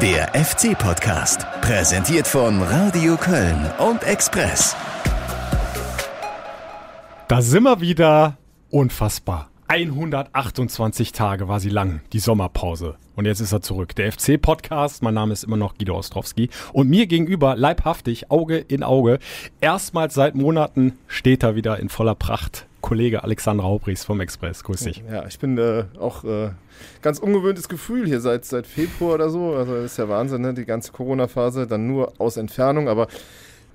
Der FC-Podcast, präsentiert von Radio Köln und Express. Da sind wir wieder. Unfassbar. 128 Tage war sie lang, die Sommerpause. Und jetzt ist er zurück. Der FC-Podcast. Mein Name ist immer noch Guido Ostrowski. Und mir gegenüber, leibhaftig, Auge in Auge, erstmals seit Monaten steht er wieder in voller Pracht. Kollege Alexander Haubries vom Express. Grüß dich. Ja, ich bin äh, auch äh, ganz ungewöhntes Gefühl hier seit, seit Februar oder so. Also das ist ja Wahnsinn, ne? die ganze Corona-Phase dann nur aus Entfernung. Aber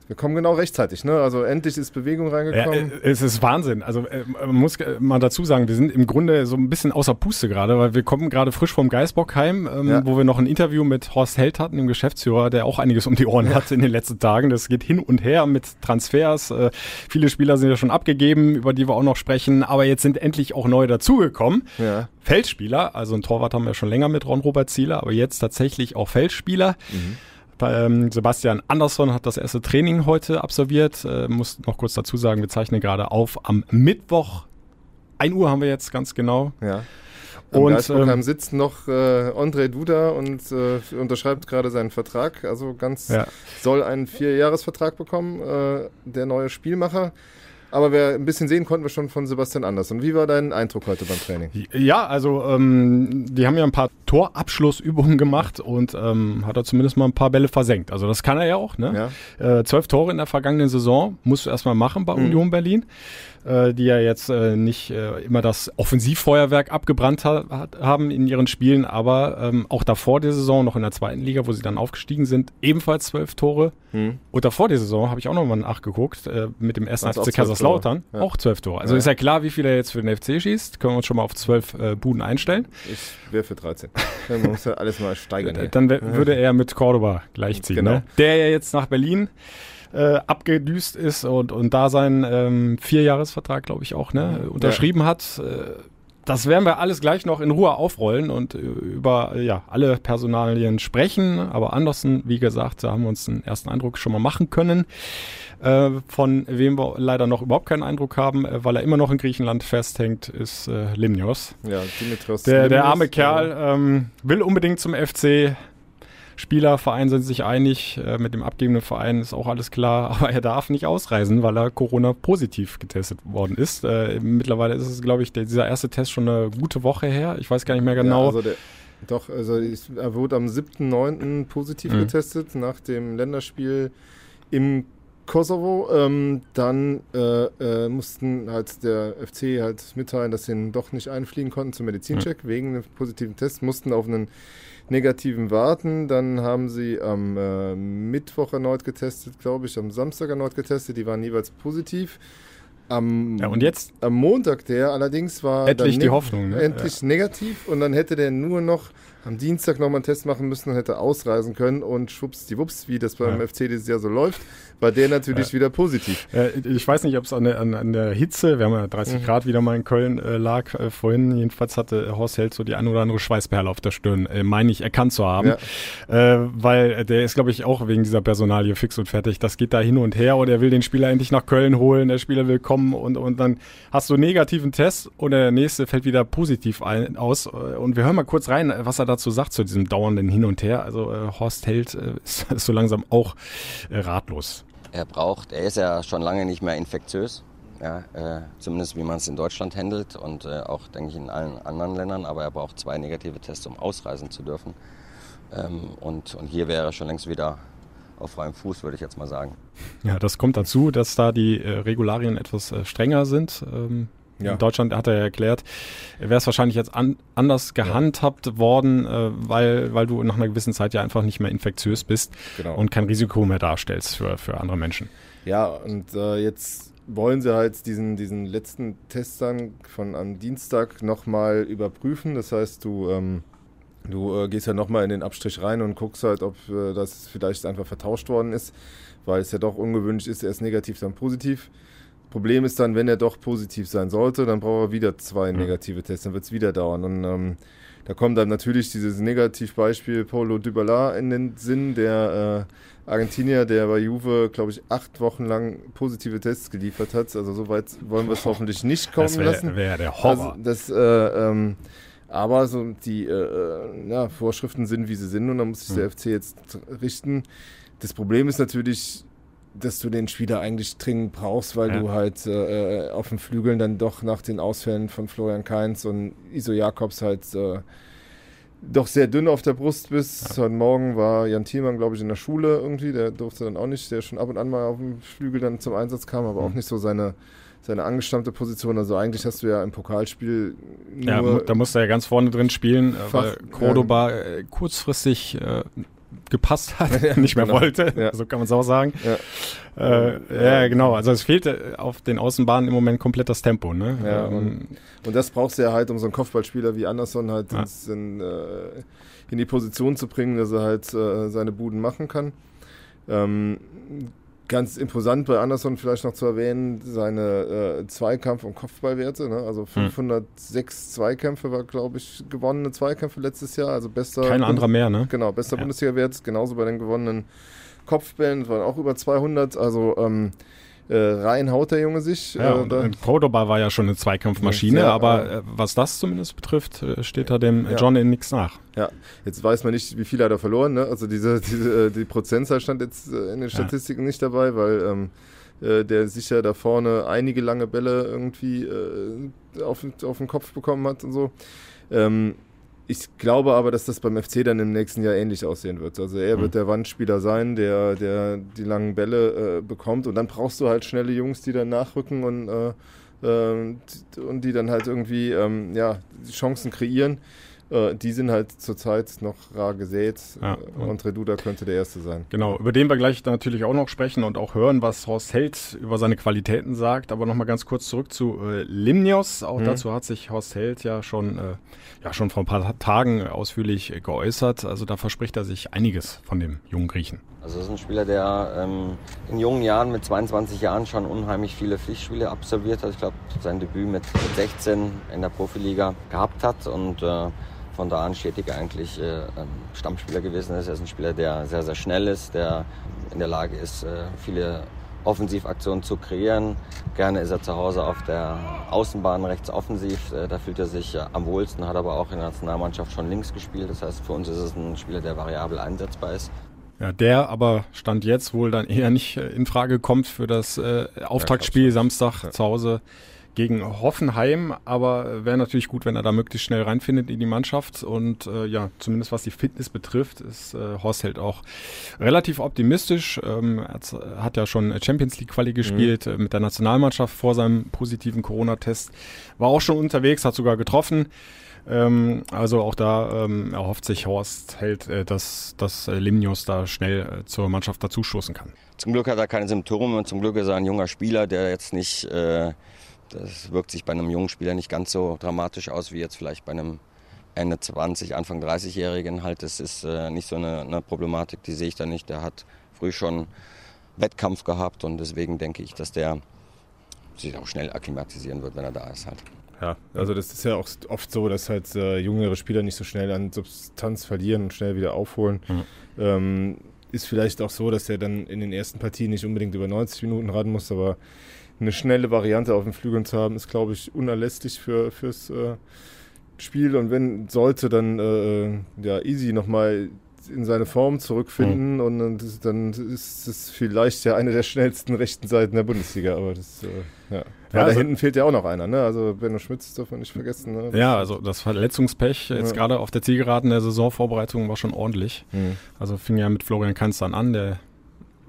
wir kommen genau rechtzeitig, ne? Also endlich ist Bewegung reingekommen. Ja, es ist Wahnsinn. Also äh, man muss äh, mal dazu sagen, wir sind im Grunde so ein bisschen außer Puste gerade, weil wir kommen gerade frisch vom Geisbock heim, ähm, ja. wo wir noch ein Interview mit Horst Held hatten, dem Geschäftsführer, der auch einiges um die Ohren ja. hat in den letzten Tagen. Das geht hin und her mit Transfers. Äh, viele Spieler sind ja schon abgegeben, über die wir auch noch sprechen. Aber jetzt sind endlich auch neue dazugekommen. Ja. Feldspieler, also ein Torwart haben wir schon länger mit Ron Robert Zieler, aber jetzt tatsächlich auch Feldspieler. Mhm. Ähm, Sebastian Andersson hat das erste Training heute absolviert. Äh, muss noch kurz dazu sagen, wir zeichnen gerade auf am Mittwoch. 1 Uhr haben wir jetzt ganz genau. Ja. Am und ähm, sitzt noch äh, André Duda und äh, unterschreibt gerade seinen Vertrag. Also ganz ja. soll einen Vierjahresvertrag bekommen, äh, der neue Spielmacher. Aber wir ein bisschen sehen konnten wir schon von Sebastian Andersson. Wie war dein Eindruck heute beim Training? Ja, also ähm, die haben ja ein paar Torabschlussübungen gemacht und ähm, hat er zumindest mal ein paar Bälle versenkt. Also das kann er ja auch. Ne? Ja. Äh, zwölf Tore in der vergangenen Saison musst du erstmal machen bei mhm. Union Berlin äh, die ja jetzt äh, nicht äh, immer das Offensivfeuerwerk abgebrannt ha haben in ihren Spielen, aber ähm, auch davor der Saison, noch in der zweiten Liga, wo sie dann aufgestiegen sind, ebenfalls zwölf Tore. Hm. Und davor der Saison habe ich auch nochmal nachgeguckt, äh, mit dem ersten FC Kaiserslautern, ja. auch zwölf Tore. Also ja. ist ja klar, wie viel er jetzt für den FC schießt. Können wir uns schon mal auf zwölf äh, Buden einstellen. Ich wäre für 13. Man muss ja alles mal steigern. Dann würde er mit Cordoba gleichziehen. Genau. Ne? Der ja jetzt nach Berlin äh, abgedüst ist und, und da seinen ähm, Vierjahresvertrag, glaube ich, auch ne, unterschrieben ja. hat. Äh, das werden wir alles gleich noch in Ruhe aufrollen und äh, über ja, alle Personalien sprechen. Aber Andersen, wie gesagt, da haben wir uns einen ersten Eindruck schon mal machen können. Äh, von wem wir leider noch überhaupt keinen Eindruck haben, äh, weil er immer noch in Griechenland festhängt, ist äh, Limnios. Ja, Dimitrios. Der, der arme Kerl ähm, will unbedingt zum FC Spieler, Verein sind sich einig, äh, mit dem abgebenden Verein ist auch alles klar, aber er darf nicht ausreisen, weil er Corona positiv getestet worden ist. Äh, mittlerweile ist es, glaube ich, der, dieser erste Test schon eine gute Woche her. Ich weiß gar nicht mehr genau. Ja, also der, doch, also er wurde am 7.9. positiv mhm. getestet nach dem Länderspiel im Kosovo. Ähm, dann äh, äh, mussten halt der FC halt mitteilen, dass sie ihn doch nicht einfliegen konnten zum Medizincheck mhm. wegen einem positiven Test, mussten auf einen negativen warten. Dann haben sie am äh, Mittwoch erneut getestet, glaube ich, am Samstag erneut getestet. Die waren jeweils positiv. Am, ja, und jetzt? Am Montag der allerdings war endlich die Hoffnung, ne? endlich ja. negativ und dann hätte der nur noch am Dienstag nochmal einen Test machen müssen und hätte ausreisen können und schwupps die Wups, wie das beim ja. FC dieses Jahr so läuft, war der natürlich ja. wieder positiv. ich weiß nicht, ob es an, an, an, der Hitze, wir haben ja 30 mhm. Grad wieder mal in Köln äh, lag äh, vorhin, jedenfalls hatte Horst Held so die ein oder andere Schweißperle auf der Stirn, äh, meine ich erkannt zu haben, ja. äh, weil der ist glaube ich auch wegen dieser Personalie fix und fertig, das geht da hin und her und er will den Spieler endlich nach Köln holen, der Spieler will kommen und, und dann hast du einen negativen Test und der nächste fällt wieder positiv ein, aus und wir hören mal kurz rein, was er dazu sagt, zu diesem dauernden Hin und Her, also äh, Horst Held äh, ist, ist so langsam auch äh, ratlos er braucht, er ist ja schon lange nicht mehr infektiös, ja, äh, zumindest wie man es in Deutschland handelt und äh, auch, denke ich, in allen anderen Ländern, aber er braucht zwei negative Tests, um ausreisen zu dürfen. Ähm, und, und hier wäre er schon längst wieder auf freiem Fuß, würde ich jetzt mal sagen. Ja, das kommt dazu, dass da die äh, Regularien etwas äh, strenger sind. Ähm, ja. In Deutschland hat er ja erklärt, wäre es wahrscheinlich jetzt an, anders gehandhabt ja. worden, äh, weil, weil du nach einer gewissen Zeit ja einfach nicht mehr infektiös bist genau. und kein Risiko mehr darstellst für, für andere Menschen. Ja, und äh, jetzt wollen sie halt diesen, diesen letzten Test dann von am Dienstag nochmal überprüfen. Das heißt, du, ähm, du äh, gehst ja nochmal in den Abstrich rein und guckst halt, ob äh, das vielleicht einfach vertauscht worden ist, weil es ja doch ungewöhnlich ist, erst negativ, dann positiv. Problem ist dann, wenn er doch positiv sein sollte, dann braucht er wieder zwei negative Tests, dann wird es wieder dauern. Und ähm, da kommt dann natürlich dieses Negativbeispiel Paulo Dybala in den Sinn, der äh, Argentinier, der bei Juve, glaube ich, acht Wochen lang positive Tests geliefert hat. Also so weit wollen wir es hoffentlich nicht kommen das wär, lassen. wäre der Horror. Also das, äh, ähm, aber so die äh, ja, Vorschriften sind, wie sie sind und da muss sich der FC jetzt richten. Das Problem ist natürlich, dass du den Spieler eigentlich dringend brauchst, weil ja. du halt äh, auf den Flügeln dann doch nach den Ausfällen von Florian Kainz und Iso Jakobs halt äh, doch sehr dünn auf der Brust bist. Ja. Heute Morgen war Jan Thielmann, glaube ich, in der Schule irgendwie. Der durfte dann auch nicht, der schon ab und an mal auf dem Flügel dann zum Einsatz kam, aber mhm. auch nicht so seine, seine angestammte Position. Also eigentlich hast du ja im Pokalspiel nur Ja, da musste er ja ganz vorne drin spielen, äh, weil Cordoba ja. Äh, kurzfristig äh, gepasst hat, ja, nicht mehr genau. wollte. Ja. So kann man es auch sagen. Ja. Äh, ja. genau. Also es fehlte auf den Außenbahnen im Moment komplett das Tempo. Ne? Ja, ähm, und, und, das brauchst du ja halt, um so einen Kopfballspieler wie Anderson halt ins, in, äh, in, die Position zu bringen, dass er halt äh, seine Buden machen kann. Ähm, Ganz imposant bei Anderson vielleicht noch zu erwähnen, seine äh, Zweikampf- und Kopfballwerte. Ne? Also 506 hm. Zweikämpfe war, glaube ich, gewonnene Zweikämpfe letztes Jahr. Also bester. Kein anderer mehr, ne? Genau, bester ja. Bundesliga-Wert. Genauso bei den gewonnenen Kopfbällen. Waren auch über 200. Also ähm, äh, rein haut der Junge sich. Ja, äh, und Cordoba war ja schon eine Zweikampfmaschine, ja, aber äh, was das zumindest betrifft, äh, steht da dem. John in nichts nach. Ja, jetzt weiß man nicht, wie viel hat er verloren. Ne? Also diese, diese, äh, die Prozentzahl stand jetzt äh, in den Statistiken nicht dabei, weil ähm, der sicher da vorne einige lange Bälle irgendwie auf, auf den Kopf bekommen hat und so. Ähm, ich glaube aber, dass das beim FC dann im nächsten Jahr ähnlich aussehen wird. Also er wird mhm. der Wandspieler sein, der, der die langen Bälle äh, bekommt und dann brauchst du halt schnelle Jungs, die dann nachrücken und, äh, äh, und die dann halt irgendwie ähm, ja, Chancen kreieren. Äh, die sind halt zurzeit noch rar gesät ja, äh, und Reduda könnte der Erste sein. Genau, über den wir gleich natürlich auch noch sprechen und auch hören, was Horst Held über seine Qualitäten sagt. Aber nochmal ganz kurz zurück zu äh, Limnios. Auch mhm. dazu hat sich Horst Held ja schon, äh, ja schon vor ein paar Tagen ausführlich geäußert. Also da verspricht er sich einiges von dem jungen Griechen. Also das ist ein Spieler, der ähm, in jungen Jahren mit 22 Jahren schon unheimlich viele Pflichtspiele absolviert hat. Ich glaube, sein Debüt mit 16 in der Profiliga gehabt hat und äh, von da an stetig eigentlich äh, Stammspieler gewesen ist. Er ist ein Spieler, der sehr, sehr schnell ist, der in der Lage ist, äh, viele Offensivaktionen zu kreieren. Gerne ist er zu Hause auf der Außenbahn rechts offensiv. Äh, da fühlt er sich äh, am wohlsten, hat aber auch in der Nationalmannschaft schon links gespielt. Das heißt, für uns ist es ein Spieler, der variabel einsetzbar ist. Ja, der aber Stand jetzt wohl dann eher nicht äh, in Frage kommt für das äh, Auftaktspiel ja, Samstag ja. zu Hause gegen Hoffenheim, aber wäre natürlich gut, wenn er da möglichst schnell reinfindet in die Mannschaft. Und äh, ja, zumindest was die Fitness betrifft, ist äh, Horst Held auch relativ optimistisch. Ähm, er hat ja schon Champions League Quali gespielt mhm. mit der Nationalmannschaft vor seinem positiven Corona-Test. War auch schon unterwegs, hat sogar getroffen. Ähm, also auch da ähm, erhofft sich Horst Held, äh, dass, dass äh, Limnios da schnell äh, zur Mannschaft dazustoßen kann. Zum Glück hat er keine Symptome und zum Glück ist er ein junger Spieler, der jetzt nicht äh, das wirkt sich bei einem jungen Spieler nicht ganz so dramatisch aus wie jetzt vielleicht bei einem Ende 20, Anfang 30-Jährigen. Halt, das ist äh, nicht so eine, eine, Problematik, die sehe ich da nicht. Der hat früh schon Wettkampf gehabt und deswegen denke ich, dass der sich auch schnell akklimatisieren wird, wenn er da ist halt. Ja, also das ist ja auch oft so, dass halt äh, jüngere Spieler nicht so schnell an Substanz verlieren und schnell wieder aufholen. Mhm. Ähm, ist vielleicht auch so, dass er dann in den ersten Partien nicht unbedingt über 90 Minuten ran muss, aber eine schnelle Variante auf den Flügeln zu haben, ist, glaube ich, unerlässlich für, fürs äh, Spiel. Und wenn sollte, dann äh, ja, easy nochmal in seine Form zurückfinden mhm. und, und dann ist es vielleicht ja eine der schnellsten rechten Seiten der Bundesliga. Aber das, äh, ja. Ja, also, da hinten fehlt ja auch noch einer, ne? Also Benno Schmitz darf man nicht vergessen. Ne? Ja, also das Verletzungspech jetzt ja. gerade auf der Zielgeraden der Saisonvorbereitung war schon ordentlich. Mhm. Also fing ja mit Florian Kanz dann an, der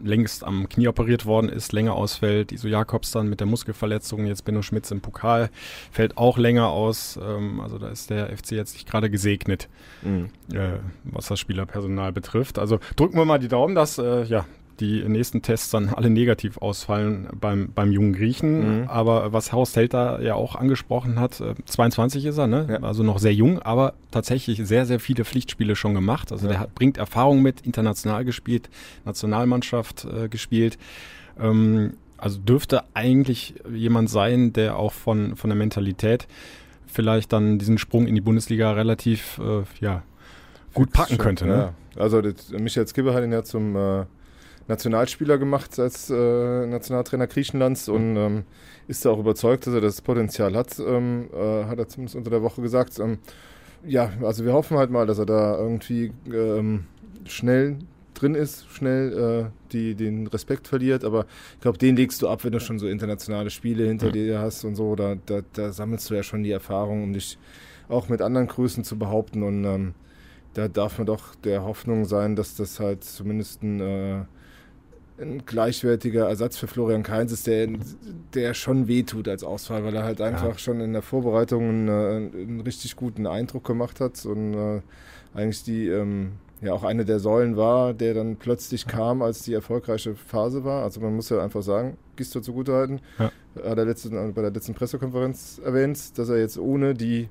längst am Knie operiert worden ist, länger ausfällt. Iso Jakobs dann mit der Muskelverletzung, jetzt Benno Schmitz im Pokal, fällt auch länger aus. Ähm, also da ist der FC jetzt nicht gerade gesegnet, mhm. äh, was das Spielerpersonal betrifft. Also drücken wir mal die Daumen, dass äh, ja, die nächsten Tests dann alle negativ ausfallen beim, beim jungen Griechen. Mhm. Aber was Horst Helter ja auch angesprochen hat, 22 äh, ist er, ne? Ja. also noch sehr jung, aber tatsächlich sehr, sehr viele Pflichtspiele schon gemacht. Also ja. der hat, bringt Erfahrung mit, international gespielt, Nationalmannschaft äh, gespielt. Ähm, also dürfte eigentlich jemand sein, der auch von, von der Mentalität vielleicht dann diesen Sprung in die Bundesliga relativ äh, ja, gut packen könnte. Ne? Ja. Also das, Michael Skibbe hat ihn ja zum äh, Nationalspieler gemacht als äh, Nationaltrainer Griechenlands und ähm, ist da auch überzeugt, dass er das Potenzial hat, ähm, äh, hat er zumindest unter der Woche gesagt. Ähm, ja, also wir hoffen halt mal, dass er da irgendwie ähm, schnell drin ist, schnell äh, die, den Respekt verliert. Aber ich glaube, den legst du ab, wenn du schon so internationale Spiele hinter mhm. dir hast und so. Da, da, da, sammelst du ja schon die Erfahrung, um dich auch mit anderen Größen zu behaupten. Und ähm, da darf man doch der Hoffnung sein, dass das halt zumindest ein, äh, ein gleichwertiger Ersatz für Florian Kainz ist, der, der schon wehtut als Ausfall, weil er halt einfach ja. schon in der Vorbereitung einen, äh, einen, richtig guten Eindruck gemacht hat und äh, eigentlich die ähm, ja auch eine der Säulen war, der dann plötzlich kam, als die erfolgreiche Phase war. Also man muss ja einfach sagen, Gisto zugutehalten, ja. hat er letzten, bei der letzten Pressekonferenz erwähnt, dass er jetzt ohne die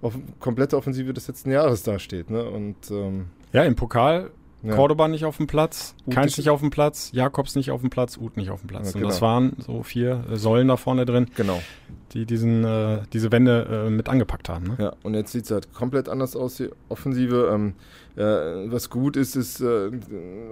off komplette Offensive des letzten Jahres dasteht. Ne? Und, ähm, ja, im Pokal ja. Cordoba nicht auf dem Platz, Keins nicht auf dem Platz, Jakobs nicht auf dem Platz, Uth nicht auf dem Platz. Ja, genau. Und das waren so vier Säulen da vorne drin, genau. die diesen, äh, diese Wände äh, mit angepackt haben. Ne? Ja, und jetzt sieht es halt komplett anders aus, die Offensive. Ähm, äh, was gut ist, ist, äh,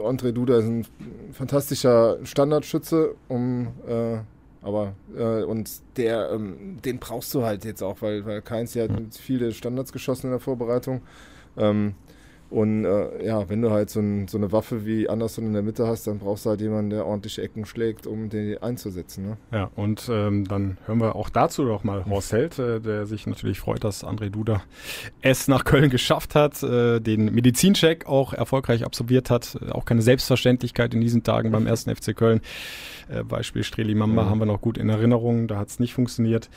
André Duda ist ein fantastischer Standardschütze, um äh, aber äh, und der, ähm, den brauchst du halt jetzt auch, weil, weil Keins ja mhm. viele Standards geschossen in der Vorbereitung. Ähm, und äh, ja, wenn du halt so, ein, so, eine Waffe wie Anderson in der Mitte hast, dann brauchst du halt jemanden, der ordentlich Ecken schlägt, um den einzusetzen. Ne? Ja, und ähm, dann hören wir auch dazu doch mal Horst Held, äh, der sich natürlich freut, dass André Duda es nach Köln geschafft hat, äh, den Medizincheck auch erfolgreich absolviert hat. Äh, auch keine Selbstverständlichkeit in diesen Tagen beim ersten FC Köln. Äh, Beispiel Streli Mamba mhm. haben wir noch gut in Erinnerung, da hat es nicht funktioniert.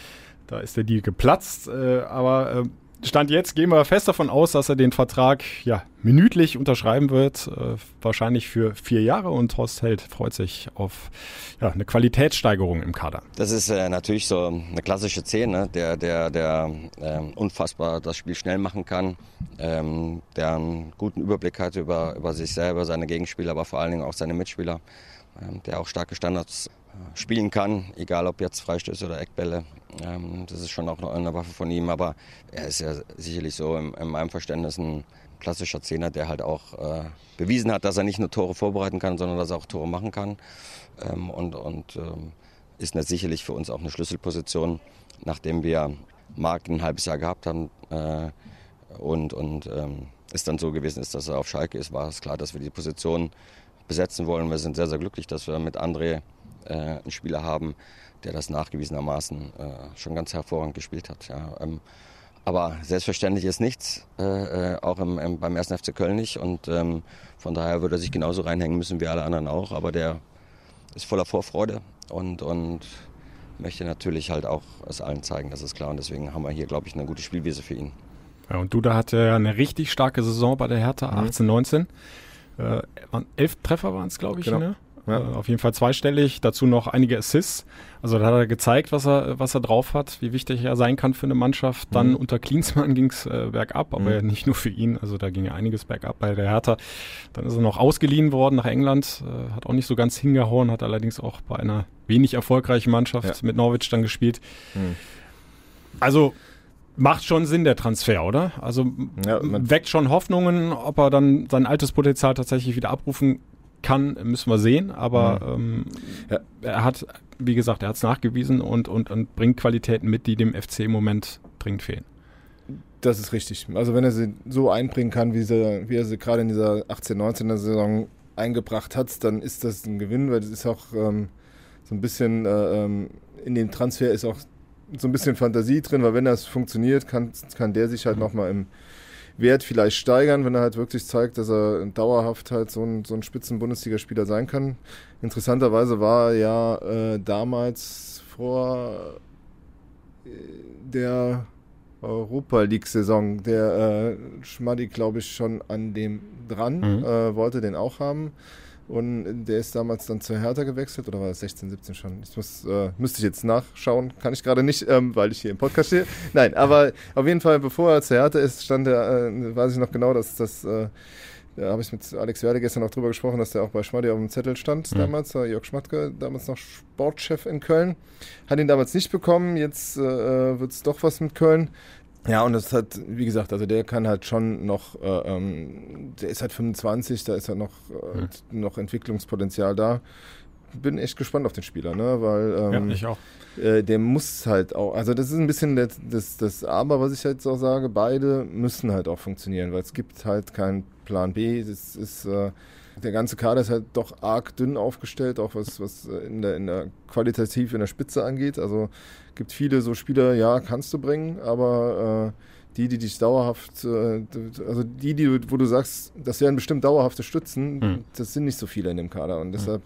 Da ist der Deal geplatzt, äh, aber äh, Stand jetzt gehen wir fest davon aus, dass er den Vertrag ja minütlich unterschreiben wird, äh, wahrscheinlich für vier Jahre und Horst Held freut sich auf ja, eine Qualitätssteigerung im Kader. Das ist äh, natürlich so eine klassische Szene, der, der, der äh, unfassbar das Spiel schnell machen kann, ähm, der einen guten Überblick hat über, über sich selber, seine Gegenspieler, aber vor allen Dingen auch seine Mitspieler, ähm, der auch starke Standards spielen kann, egal ob jetzt Freistöße oder Eckbälle. Ähm, das ist schon auch eine Waffe von ihm, aber er ist ja sicherlich so in, in meinem Verständnis ein klassischer Zehner, der halt auch äh, bewiesen hat, dass er nicht nur Tore vorbereiten kann, sondern dass er auch Tore machen kann. Ähm, und und ähm, ist sicherlich für uns auch eine Schlüsselposition, nachdem wir Marc ein halbes Jahr gehabt haben äh, und, und es dann so gewesen ist, dass er auf Schalke ist, war es klar, dass wir die Position besetzen wollen. Wir sind sehr, sehr glücklich, dass wir mit André einen Spieler haben, der das nachgewiesenermaßen äh, schon ganz hervorragend gespielt hat. Ja. Ähm, aber selbstverständlich ist nichts, äh, äh auch im, im, beim 1. FC Köln nicht. Und ähm, von daher würde er sich genauso reinhängen müssen wie alle anderen auch. Aber der ist voller Vorfreude und, und möchte natürlich halt auch es allen zeigen, das ist klar. Und deswegen haben wir hier, glaube ich, eine gute Spielwiese für ihn. Ja, und Duda hatte ja eine richtig starke Saison bei der Hertha, 18, mhm. 19. Äh, elf Treffer waren es, glaube ich, genau. ne? Ja. Äh, auf jeden Fall zweistellig, dazu noch einige Assists. Also da hat er gezeigt, was er, was er drauf hat, wie wichtig er sein kann für eine Mannschaft. Dann mhm. unter Klinsmann ging es äh, bergab, aber mhm. ja nicht nur für ihn. Also da ging ja einiges bergab bei der Hertha. Dann ist er noch ausgeliehen worden nach England, äh, hat auch nicht so ganz hingehauen, hat allerdings auch bei einer wenig erfolgreichen Mannschaft ja. mit Norwich dann gespielt. Mhm. Also macht schon Sinn, der Transfer, oder? Also ja, weckt schon Hoffnungen, ob er dann sein altes Potenzial tatsächlich wieder abrufen kann, müssen wir sehen, aber mhm. ähm, ja. er hat, wie gesagt, er hat es nachgewiesen und, und, und bringt Qualitäten mit, die dem FC im Moment dringend fehlen. Das ist richtig. Also wenn er sie so einbringen kann, wie, sie, wie er sie gerade in dieser 18-19er Saison eingebracht hat, dann ist das ein Gewinn, weil das ist auch ähm, so ein bisschen, äh, ähm, in dem Transfer ist auch so ein bisschen Fantasie drin, weil wenn das funktioniert, kann, kann der sich halt mhm. nochmal im Wert vielleicht steigern, wenn er halt wirklich zeigt, dass er dauerhaft halt so ein, so ein Spitzen-Bundesligaspieler sein kann. Interessanterweise war er ja äh, damals vor äh, der Europa League-Saison der äh, Schmaddi, glaube ich, schon an dem dran, mhm. äh, wollte den auch haben. Und der ist damals dann zur Hertha gewechselt oder war das 16, 17 schon? Ich muss, äh, müsste ich jetzt nachschauen, kann ich gerade nicht, ähm, weil ich hier im Podcast stehe. Nein, aber auf jeden Fall, bevor er zur Hertha ist, stand er, äh, weiß ich noch genau, dass das, äh, da habe ich mit Alex Werde gestern noch drüber gesprochen, dass der auch bei Schmaddi auf dem Zettel stand mhm. damals, äh, Jörg Schmatke, damals noch Sportchef in Köln. Hat ihn damals nicht bekommen, jetzt äh, wird es doch was mit Köln. Ja, und das hat, wie gesagt, also der kann halt schon noch, äh, ähm, der ist halt 25, da ist halt noch, äh, mhm. noch Entwicklungspotenzial da. bin echt gespannt auf den Spieler, ne? Weil ähm, ja, ich auch. Äh, der muss halt auch, also das ist ein bisschen das, das, das Aber, was ich jetzt auch sage, beide müssen halt auch funktionieren, weil es gibt halt keinen Plan B. Das ist äh, der ganze Kader ist halt doch arg dünn aufgestellt, auch was, was äh, in der, in der qualitativ in der Spitze angeht. Also gibt viele so Spieler, ja, kannst du bringen, aber äh, die, die dich dauerhaft, äh, also die, die, wo du sagst, das wären bestimmt dauerhafte Stützen, mhm. das sind nicht so viele in dem Kader. Und deshalb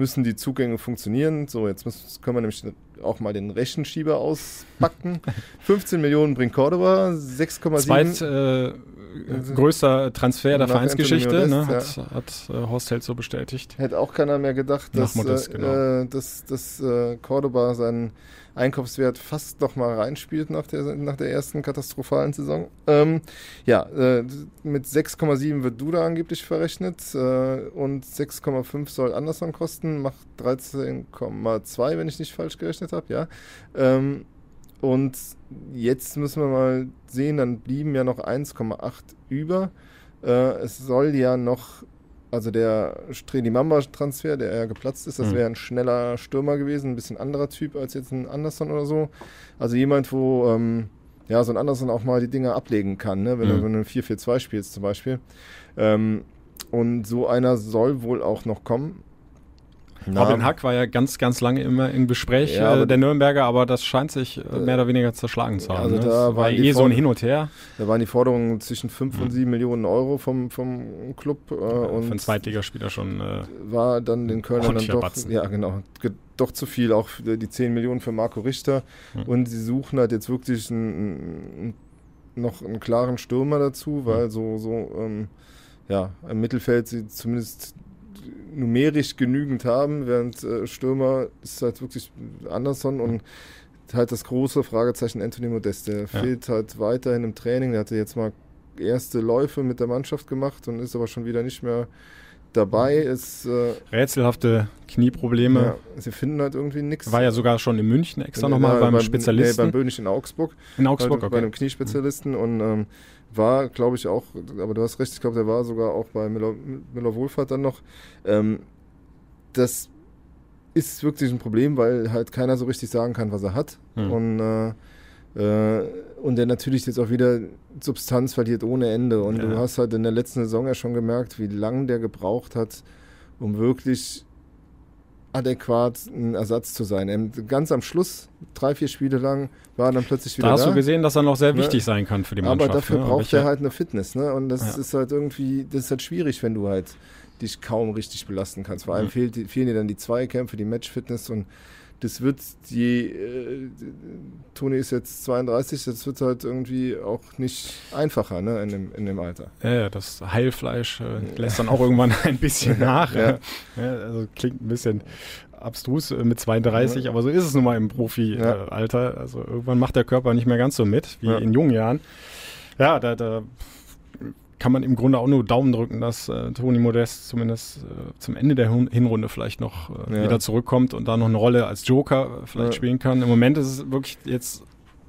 müssen die Zugänge funktionieren. So, jetzt müssen, können wir nämlich auch mal den Rechenschieber auspacken. 15 Millionen bringt Cordoba, 6,7. Zweit äh, größter Transfer der Vereinsgeschichte, ne? hat, ja. hat äh, Horst Held so bestätigt. Hätte auch keiner mehr gedacht, dass, Modest, äh, genau. dass, dass äh, Cordoba seinen Einkaufswert fast noch mal reinspielt nach der, nach der ersten katastrophalen Saison. Ähm, ja, äh, mit 6,7 wird Duda angeblich verrechnet äh, und 6,5 soll Anderson kosten, macht 13,2, wenn ich nicht falsch gerechnet habe, ja. Ähm, und jetzt müssen wir mal sehen, dann blieben ja noch 1,8 über. Äh, es soll ja noch also der Streli-Mamba-Transfer, der ja geplatzt ist, das mhm. wäre ein schneller Stürmer gewesen, ein bisschen anderer Typ als jetzt ein Anderson oder so. Also jemand, wo ähm, ja so ein Anderson auch mal die Dinge ablegen kann, ne? wenn, mhm. du, wenn du ein 4-4-2 spielst zum Beispiel. Ähm, und so einer soll wohl auch noch kommen. Robin Hack war ja ganz, ganz lange immer im Gespräch ja, äh, der Nürnberger, aber das scheint sich äh, mehr oder weniger zerschlagen zu haben. Also ne? da war eh so ein Hin und Her. Da waren die Forderungen zwischen 5 mhm. und 7 Millionen Euro vom, vom Club. Äh, und Für einen Zweitligaspieler schon. Äh, war dann den Kölnern dann doch, Batzen. ja genau, doch zu viel, auch die 10 Millionen für Marco Richter. Mhm. Und sie suchen halt jetzt wirklich einen, noch einen klaren Stürmer dazu, weil mhm. so, so ähm, ja, im Mittelfeld sie zumindest numerisch genügend haben, während äh, Stürmer ist halt wirklich Anderson und halt das große Fragezeichen Anthony Modest. Der ja. fehlt halt weiterhin im Training. Der hatte jetzt mal erste Läufe mit der Mannschaft gemacht und ist aber schon wieder nicht mehr dabei. Ist, äh, Rätselhafte Knieprobleme. Ja, sie finden halt irgendwie nichts. War ja sogar schon in München extra nochmal beim, beim Spezialisten. Nee, beim Bönig in Augsburg. In Augsburg, bei, okay. Bei einem Kniespezialisten und ähm, war, glaube ich, auch, aber du hast recht, ich glaube, der war sogar auch bei Müller, Müller Wohlfahrt dann noch. Ähm, das ist wirklich ein Problem, weil halt keiner so richtig sagen kann, was er hat. Mhm. Und, äh, äh, und der natürlich jetzt auch wieder Substanz verliert ohne Ende. Und ja. du hast halt in der letzten Saison ja schon gemerkt, wie lange der gebraucht hat, um wirklich adäquat ein Ersatz zu sein. Ganz am Schluss, drei, vier Spiele lang, war er dann plötzlich wieder da. hast da. du gesehen, dass er noch sehr ne? wichtig sein kann für die Mannschaft. Aber dafür ne? braucht er halt eine Fitness. Ne? Und das ja. ist halt irgendwie, das ist halt schwierig, wenn du halt dich kaum richtig belasten kannst. Vor allem mhm. fehlt, fehlen dir dann die Zweikämpfe, die Matchfitness und das wird die, äh, Toni ist jetzt 32, das wird halt irgendwie auch nicht einfacher ne, in, dem, in dem Alter. Ja, das Heilfleisch äh, lässt dann auch irgendwann ein bisschen nach. ja. Ja, also klingt ein bisschen abstrus äh, mit 32, ja. aber so ist es nun mal im Profi-Alter. Also irgendwann macht der Körper nicht mehr ganz so mit wie in jungen Jahren. Ja, da, da kann man im Grunde auch nur Daumen drücken, dass äh, Toni Modest zumindest äh, zum Ende der Hinrunde vielleicht noch äh, ja. wieder zurückkommt und da noch eine Rolle als Joker äh, vielleicht ja. spielen kann. Im Moment ist es wirklich jetzt,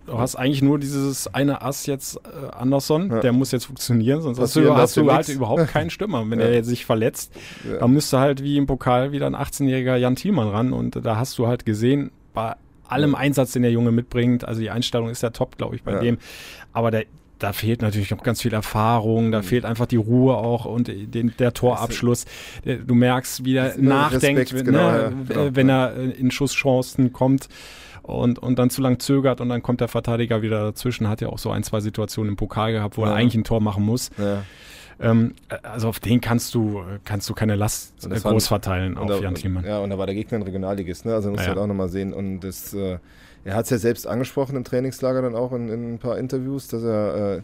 du hast eigentlich nur dieses eine Ass jetzt äh, Anderson, ja. der muss jetzt funktionieren, sonst hast du, hast du halt überhaupt keinen Stürmer. Wenn er sich verletzt, dann müsste halt wie im Pokal wieder ein 18-jähriger Jan Thielmann ran und da hast du halt gesehen, bei allem Einsatz, den der Junge mitbringt, also die Einstellung ist ja top, glaube ich, bei dem. Aber der, da fehlt natürlich noch ganz viel Erfahrung, da mhm. fehlt einfach die Ruhe auch und den, der Torabschluss. Du merkst, wie er nachdenkt, Respekt, ne, genau, ja, genau, wenn er in Schusschancen kommt und, und dann zu lang zögert und dann kommt der Verteidiger wieder dazwischen. Hat ja auch so ein, zwei Situationen im Pokal gehabt, wo ja. er eigentlich ein Tor machen muss. Ja. Ähm, also auf den kannst du, kannst du keine Last groß waren, verteilen auf Jan Thielmann. Ja, und da war der Gegner ein Regionalligist, ne? Also musst du halt auch nochmal sehen. Und das äh, er hat es ja selbst angesprochen im Trainingslager dann auch in, in ein paar Interviews, dass er,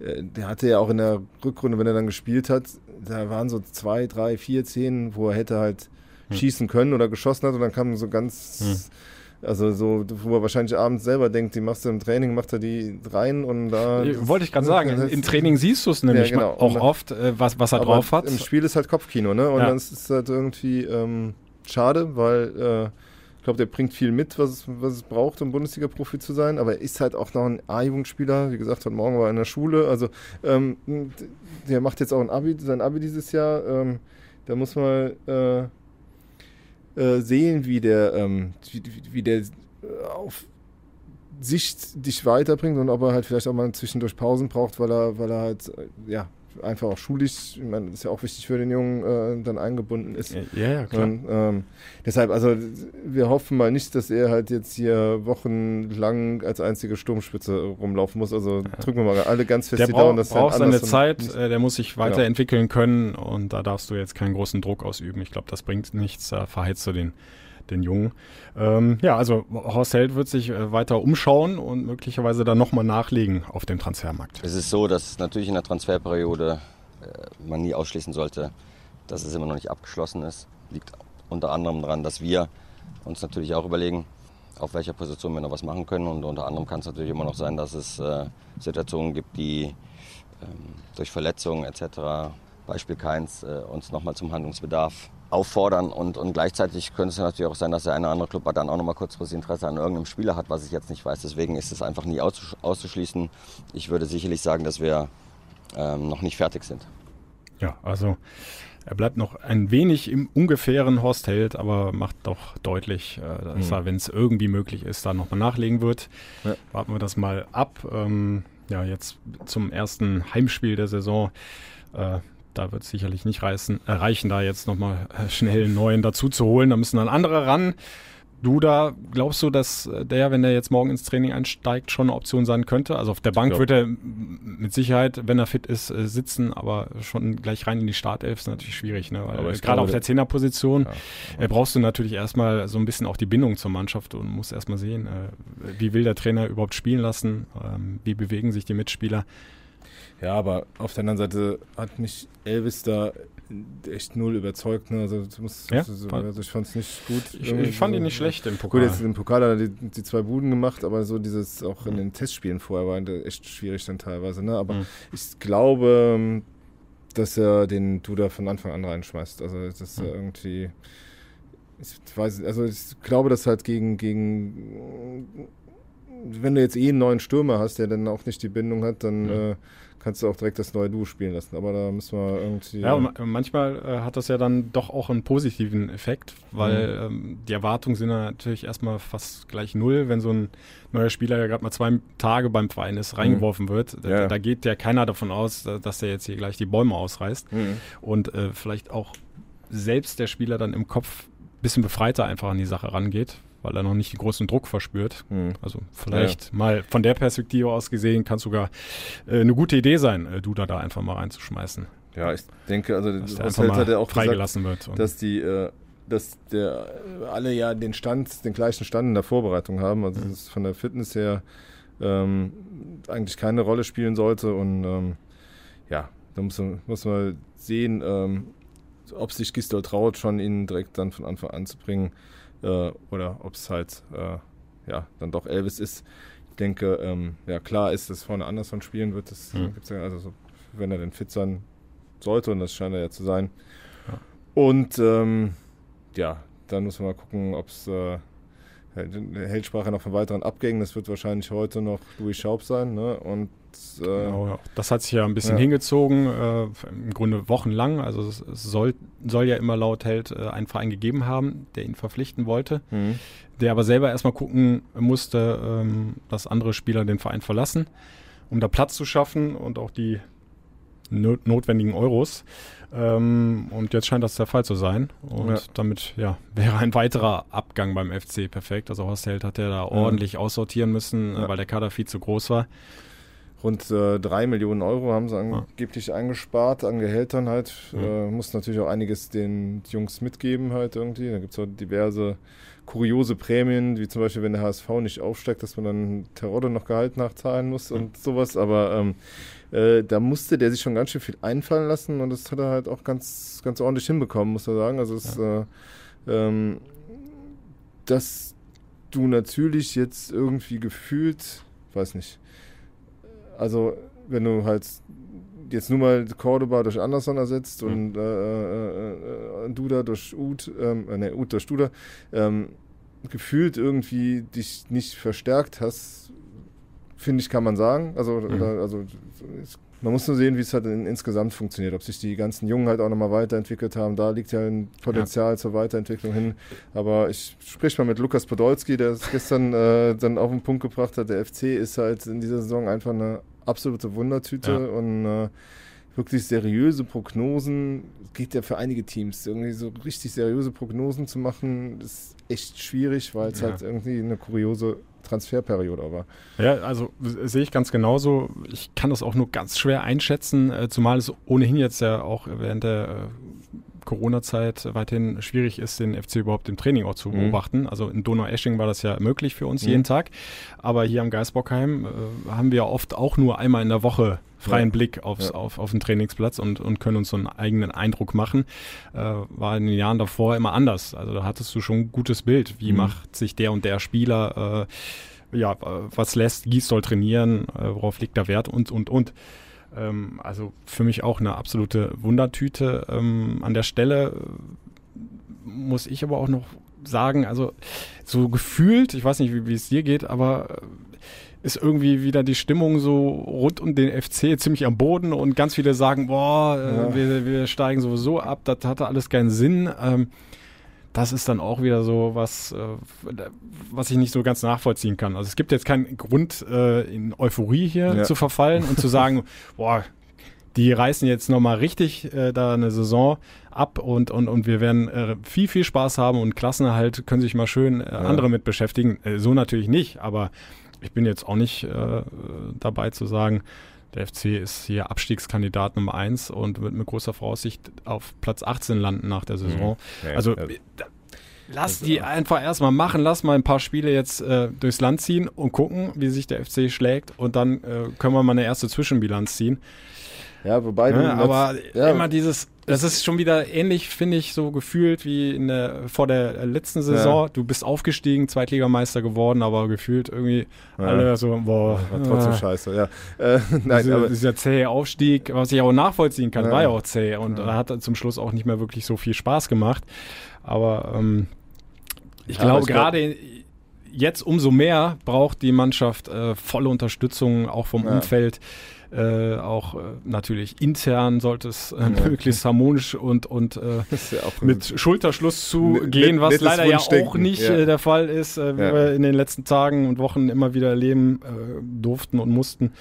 äh, äh, der hatte ja auch in der Rückrunde, wenn er dann gespielt hat, da waren so zwei, drei, vier Szenen, wo er hätte halt hm. schießen können oder geschossen hat und dann kam so ganz, hm. also so, wo er wahrscheinlich abends selber denkt, die machst du im Training, macht er die rein und da. Wollte ich gerade sagen, im Training siehst du es nämlich ja, genau. auch oft, äh, was, was er drauf hat. Im Spiel ist halt Kopfkino, ne? Und ja. dann ist es halt irgendwie ähm, schade, weil äh, ich glaube, der bringt viel mit, was es, was es braucht, um Bundesliga-Profi zu sein. Aber er ist halt auch noch ein A-Jugendspieler. Wie gesagt, heute Morgen war er in der Schule. Also, ähm, der macht jetzt auch ein Abi, sein Abi dieses Jahr. Ähm, da muss man. Äh, äh, sehen, wie der, ähm, wie, wie der äh, auf Sicht dich weiterbringt und ob er halt vielleicht auch mal zwischendurch Pausen braucht, weil er, weil er halt, äh, ja, einfach auch schulisch, ich meine, das ist ja auch wichtig für den Jungen, äh, dann eingebunden ist. Ja, ja, klar. Und, ähm, deshalb, also wir hoffen mal nicht, dass er halt jetzt hier wochenlang als einzige Sturmspitze rumlaufen muss. Also ja. drücken wir mal alle ganz fest der die brauch, Daumen. Der braucht seine Zeit, äh, der muss sich genau. weiterentwickeln genau. können und da darfst du jetzt keinen großen Druck ausüben. Ich glaube, das bringt nichts, da verheizt du den den Jungen. Ähm, ja, also Horst Held wird sich äh, weiter umschauen und möglicherweise dann nochmal nachlegen auf dem Transfermarkt. Es ist so, dass natürlich in der Transferperiode äh, man nie ausschließen sollte, dass es immer noch nicht abgeschlossen ist. Liegt unter anderem daran, dass wir uns natürlich auch überlegen, auf welcher Position wir noch was machen können. Und unter anderem kann es natürlich immer noch sein, dass es äh, Situationen gibt, die ähm, durch Verletzungen etc., Beispiel Keins, äh, uns nochmal zum Handlungsbedarf auffordern und, und gleichzeitig könnte es natürlich auch sein, dass der eine oder andere Club dann auch nochmal kurzfristig Interesse an irgendeinem Spieler hat, was ich jetzt nicht weiß. Deswegen ist es einfach nie auszuschließen. Ich würde sicherlich sagen, dass wir ähm, noch nicht fertig sind. Ja, also er bleibt noch ein wenig im ungefähren Horst Held, aber macht doch deutlich, äh, dass mhm. er, wenn es irgendwie möglich ist, da nochmal nachlegen wird. Ja. Warten wir das mal ab. Ähm, ja, jetzt zum ersten Heimspiel der Saison. Äh, da wird es sicherlich nicht reißen, äh, reichen, da jetzt nochmal äh, schnell einen neuen dazu zu holen. Da müssen dann andere ran. Du da, glaubst du, dass der, wenn er jetzt morgen ins Training einsteigt, schon eine Option sein könnte? Also auf der Bank wird er mit Sicherheit, wenn er fit ist, äh, sitzen, aber schon gleich rein in die Startelf ist natürlich schwierig, ne? Weil gerade auf der Zehnerposition ja, brauchst du natürlich erstmal so ein bisschen auch die Bindung zur Mannschaft und musst erstmal sehen, wie will der Trainer überhaupt spielen lassen, ähm, wie bewegen sich die Mitspieler. Ja, aber auf der anderen Seite hat mich Elvis da echt null überzeugt. Ne? Also, muss, ja? also, also ich fand es nicht gut. Ich, ich fand so, ihn nicht schlecht im Pokal. Gut, jetzt im Pokal hat er die, die, zwei Buden gemacht, aber so dieses auch in den Testspielen vorher war echt schwierig dann teilweise. Ne? Aber mhm. ich glaube, dass er den Duda von Anfang an reinschmeißt. Also dass mhm. er irgendwie ich weiß, also ich glaube, dass halt gegen, gegen wenn du jetzt eh einen neuen Stürmer hast, der dann auch nicht die Bindung hat, dann mhm. äh, kannst du auch direkt das neue Duo spielen lassen. Aber da müssen wir irgendwie. Ja, und manchmal äh, hat das ja dann doch auch einen positiven Effekt, weil mhm. ähm, die Erwartungen sind ja natürlich erstmal fast gleich null, wenn so ein neuer Spieler, der gerade mal zwei Tage beim Verein ist, reingeworfen mhm. wird. Da, ja. da, geht ja keiner davon aus, dass der jetzt hier gleich die Bäume ausreißt. Mhm. Und äh, vielleicht auch selbst der Spieler dann im Kopf ein bisschen befreiter einfach an die Sache rangeht, weil er noch nicht den großen Druck verspürt. Mhm. Also vielleicht ja. mal von der Perspektive aus gesehen kann es sogar äh, eine gute Idee sein, äh, Duda da einfach mal reinzuschmeißen. Ja, ich denke, also dass der mal hat er auch freigelassen gesagt, wird. Dass die äh, dass der alle ja den Stand, den gleichen Stand in der Vorbereitung haben. Also mhm. dass es von der Fitness her ähm, eigentlich keine Rolle spielen sollte. Und ähm, ja, da muss man, muss man sehen, ähm, ob sich Gistol traut, schon ihn direkt dann von Anfang an zu bringen äh, oder ob es halt äh, ja, dann doch Elvis ist. Ich denke, ähm, ja klar ist, dass vorne Anderson spielen wird. Das mhm. gibt's ja, also so, wenn er denn fit sein sollte und das scheint er ja zu sein. Ja. Und ähm, ja, dann muss man mal gucken, ob es äh, Heldsprache noch von weiteren Abgängen. Das wird wahrscheinlich heute noch Louis Schaub sein. Ne? Und äh, genau, ja. Das hat sich ja ein bisschen ja. hingezogen, äh, im Grunde wochenlang. Also es, es, soll, soll ja immer laut Held äh, einen Verein gegeben haben, der ihn verpflichten wollte, mhm. der aber selber erstmal gucken musste, ähm, dass andere Spieler den Verein verlassen, um da Platz zu schaffen und auch die not notwendigen Euros. Ähm, und jetzt scheint das der Fall zu sein. Und ja. damit ja, wäre ein weiterer Abgang beim FC perfekt. Also Horst Held hat ja da ordentlich aussortieren müssen, weil der Kader viel zu groß war. Rund äh, drei Millionen Euro haben sie angeblich ja. eingespart an Gehältern halt. Äh, muss natürlich auch einiges den Jungs mitgeben halt irgendwie. Da gibt es auch diverse kuriose Prämien, wie zum Beispiel, wenn der HSV nicht aufsteigt, dass man dann Terodde noch Gehalt nachzahlen muss und sowas. Aber ähm, äh, da musste der sich schon ganz schön viel einfallen lassen und das hat er halt auch ganz, ganz ordentlich hinbekommen, muss er sagen. Also es, ja. äh, ähm, dass du natürlich jetzt irgendwie gefühlt, weiß nicht, also wenn du halt jetzt nur mal Cordoba durch Anderson ersetzt mhm. und äh, äh, äh, Duda durch Ud, ähm, äh, ne, Ud durch Duda, ähm, gefühlt irgendwie dich nicht verstärkt hast, finde ich, kann man sagen. Also, mhm. also man muss nur sehen, wie es halt in, insgesamt funktioniert, ob sich die ganzen Jungen halt auch nochmal weiterentwickelt haben. Da liegt ja ein Potenzial ja. zur Weiterentwicklung hin. Aber ich spreche mal mit Lukas Podolski, der es gestern äh, dann auf den Punkt gebracht hat. Der FC ist halt in dieser Saison einfach eine absolute Wundertüte ja. und äh, wirklich seriöse Prognosen geht ja für einige Teams. Irgendwie so richtig seriöse Prognosen zu machen, ist echt schwierig, weil es ja. halt irgendwie eine kuriose Transferperiode war. Ja, also sehe ich ganz genauso. Ich kann das auch nur ganz schwer einschätzen, äh, zumal es ohnehin jetzt ja auch während der äh, Corona-Zeit weiterhin schwierig ist, den FC überhaupt im Training auch zu mhm. beobachten. Also in Donau-Esching war das ja möglich für uns mhm. jeden Tag. Aber hier am Geisbockheim äh, haben wir oft auch nur einmal in der Woche freien ja. Blick aufs, ja. auf, auf den Trainingsplatz und, und können uns so einen eigenen Eindruck machen. Äh, war in den Jahren davor immer anders. Also da hattest du schon ein gutes Bild. Wie mhm. macht sich der und der Spieler, äh, ja, was lässt Gies soll trainieren, äh, worauf liegt der Wert und, und, und. Ähm, also für mich auch eine absolute Wundertüte. Ähm, an der Stelle äh, muss ich aber auch noch sagen, also so gefühlt, ich weiß nicht, wie, wie es dir geht, aber äh, ist irgendwie wieder die Stimmung so rund um den FC ziemlich am Boden und ganz viele sagen, boah, äh, ja. wir, wir, steigen sowieso ab, das hatte alles keinen Sinn. Ähm, das ist dann auch wieder so was, äh, was ich nicht so ganz nachvollziehen kann. Also es gibt jetzt keinen Grund, äh, in Euphorie hier ja. zu verfallen und zu sagen, boah, die reißen jetzt nochmal richtig äh, da eine Saison ab und, und, und wir werden äh, viel, viel Spaß haben und Klassenerhalt können sich mal schön äh, ja. andere mit beschäftigen. Äh, so natürlich nicht, aber ich bin jetzt auch nicht äh, dabei zu sagen, der FC ist hier Abstiegskandidat Nummer 1 und wird mit großer Voraussicht auf Platz 18 landen nach der Saison. Mhm. Ja, also ja. lass die einfach erstmal machen, lass mal ein paar Spiele jetzt äh, durchs Land ziehen und gucken, wie sich der FC schlägt und dann äh, können wir mal eine erste Zwischenbilanz ziehen. Ja, wobei ja, aber ja. immer dieses das ist schon wieder ähnlich, finde ich, so gefühlt wie in der, vor der letzten Saison. Ja. Du bist aufgestiegen, Zweitligameister geworden, aber gefühlt irgendwie ja. alle so, boah. War trotzdem äh, scheiße, ja. Äh, nein, diese, aber dieser zähe Aufstieg, was ich auch nachvollziehen kann, war ja auch zäh und hat zum Schluss auch nicht mehr wirklich so viel Spaß gemacht. Aber ähm, ich glaube, gerade jetzt umso mehr braucht die Mannschaft äh, volle Unterstützung, auch vom Umfeld. Äh, auch äh, natürlich intern sollte es äh, ja. möglichst harmonisch und, und äh, ja mit Schulterschluss zu gehen, was leider ja auch nicht ja. Äh, der Fall ist, wie wir in den letzten Tagen und Wochen immer wieder erleben durften und mussten.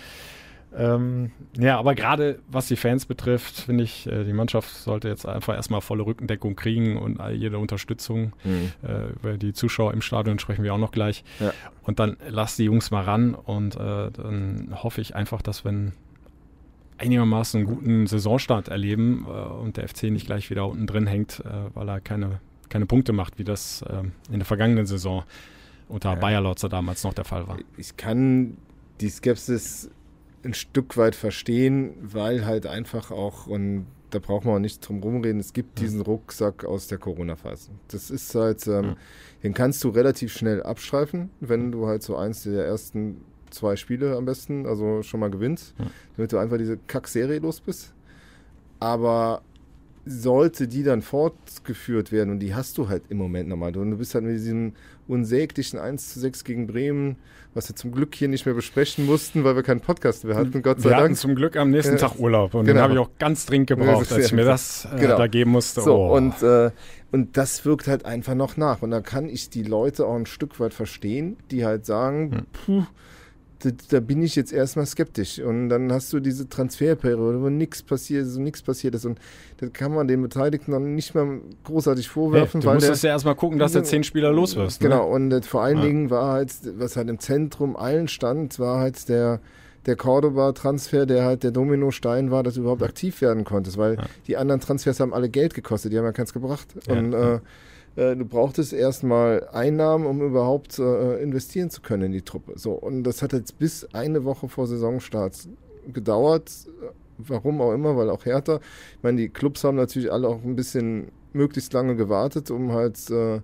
Ähm, ja, aber gerade was die Fans betrifft, finde ich, die Mannschaft sollte jetzt einfach erstmal volle Rückendeckung kriegen und jede Unterstützung. Mhm. Über die Zuschauer im Stadion sprechen wir auch noch gleich. Und dann lass die Jungs mal ran und dann hoffe ich einfach, dass wenn einigermaßen einen guten Saisonstart erleben äh, und der FC nicht gleich wieder unten drin hängt, äh, weil er keine, keine Punkte macht, wie das ähm, in der vergangenen Saison unter ja. Bayer Lotzer damals noch der Fall war. Ich kann die Skepsis ein Stück weit verstehen, weil halt einfach auch, und da braucht man auch nicht drum rumreden, es gibt diesen Rucksack aus der Corona-Phase. Das ist halt, ähm, den kannst du relativ schnell abstreifen, wenn du halt so eins der ersten zwei Spiele am besten, also schon mal gewinnst, damit du einfach diese Kack-Serie los bist. Aber sollte die dann fortgeführt werden, und die hast du halt im Moment nochmal, du bist halt mit diesem unsäglichen 1 zu 6 gegen Bremen, was wir zum Glück hier nicht mehr besprechen mussten, weil wir keinen Podcast mehr hatten, Gott sei wir Dank. hatten zum Glück am nächsten Tag Urlaub und genau. den habe ich auch ganz dringend gebraucht, als ich mir das äh, genau. da geben musste. So, oh. und, äh, und das wirkt halt einfach noch nach. Und da kann ich die Leute auch ein Stück weit verstehen, die halt sagen, hm. puh, da, da, bin ich jetzt erstmal skeptisch. Und dann hast du diese Transferperiode, wo nichts passiert ist und nichts passiert ist. Und das kann man den Beteiligten dann nicht mehr großartig vorwerfen. Hey, du musst ja erstmal gucken, dass der zehn Spieler los wirst. Ne? Genau, und äh, vor allen ja. Dingen war halt, was halt im Zentrum allen stand, war halt der der Cordoba-Transfer, der halt der Dominostein war, dass du überhaupt aktiv werden konntest, weil ja. die anderen Transfers haben alle Geld gekostet, die haben ja keins gebracht. Ja. Und äh, du brauchtest erstmal Einnahmen, um überhaupt äh, investieren zu können in die Truppe. So, und das hat jetzt bis eine Woche vor Saisonstart gedauert. Warum auch immer, weil auch härter. Ich meine, die Clubs haben natürlich alle auch ein bisschen möglichst lange gewartet, um halt äh,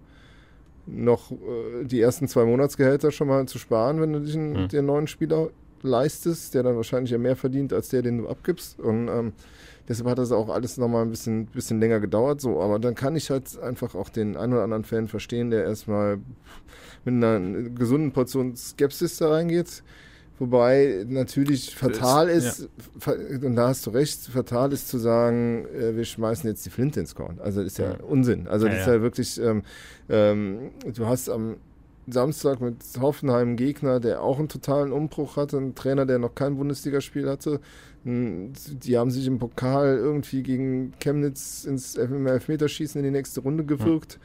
noch äh, die ersten zwei Monatsgehälter schon mal zu sparen, wenn du dich einen, mhm. den neuen Spieler leistest, der dann wahrscheinlich ja mehr verdient als der, den du abgibst. Und ähm, Deshalb hat das auch alles nochmal ein bisschen, bisschen länger gedauert. So, aber dann kann ich halt einfach auch den einen oder anderen Fan verstehen, der erstmal mit einer gesunden Portion Skepsis da reingeht. Wobei natürlich fatal ist, ist ja. und da hast du recht, fatal ist zu sagen, äh, wir schmeißen jetzt die Flinte ins Korn. Also das ist ja, ja. Unsinn. Also ja, das ist ja wirklich, ähm, ähm, du hast am Samstag mit Hoffenheim einen Gegner, der auch einen totalen Umbruch hatte, einen Trainer, der noch kein Bundesligaspiel hatte. Die haben sich im Pokal irgendwie gegen Chemnitz ins Elfmeterschießen in die nächste Runde gewirkt. Ja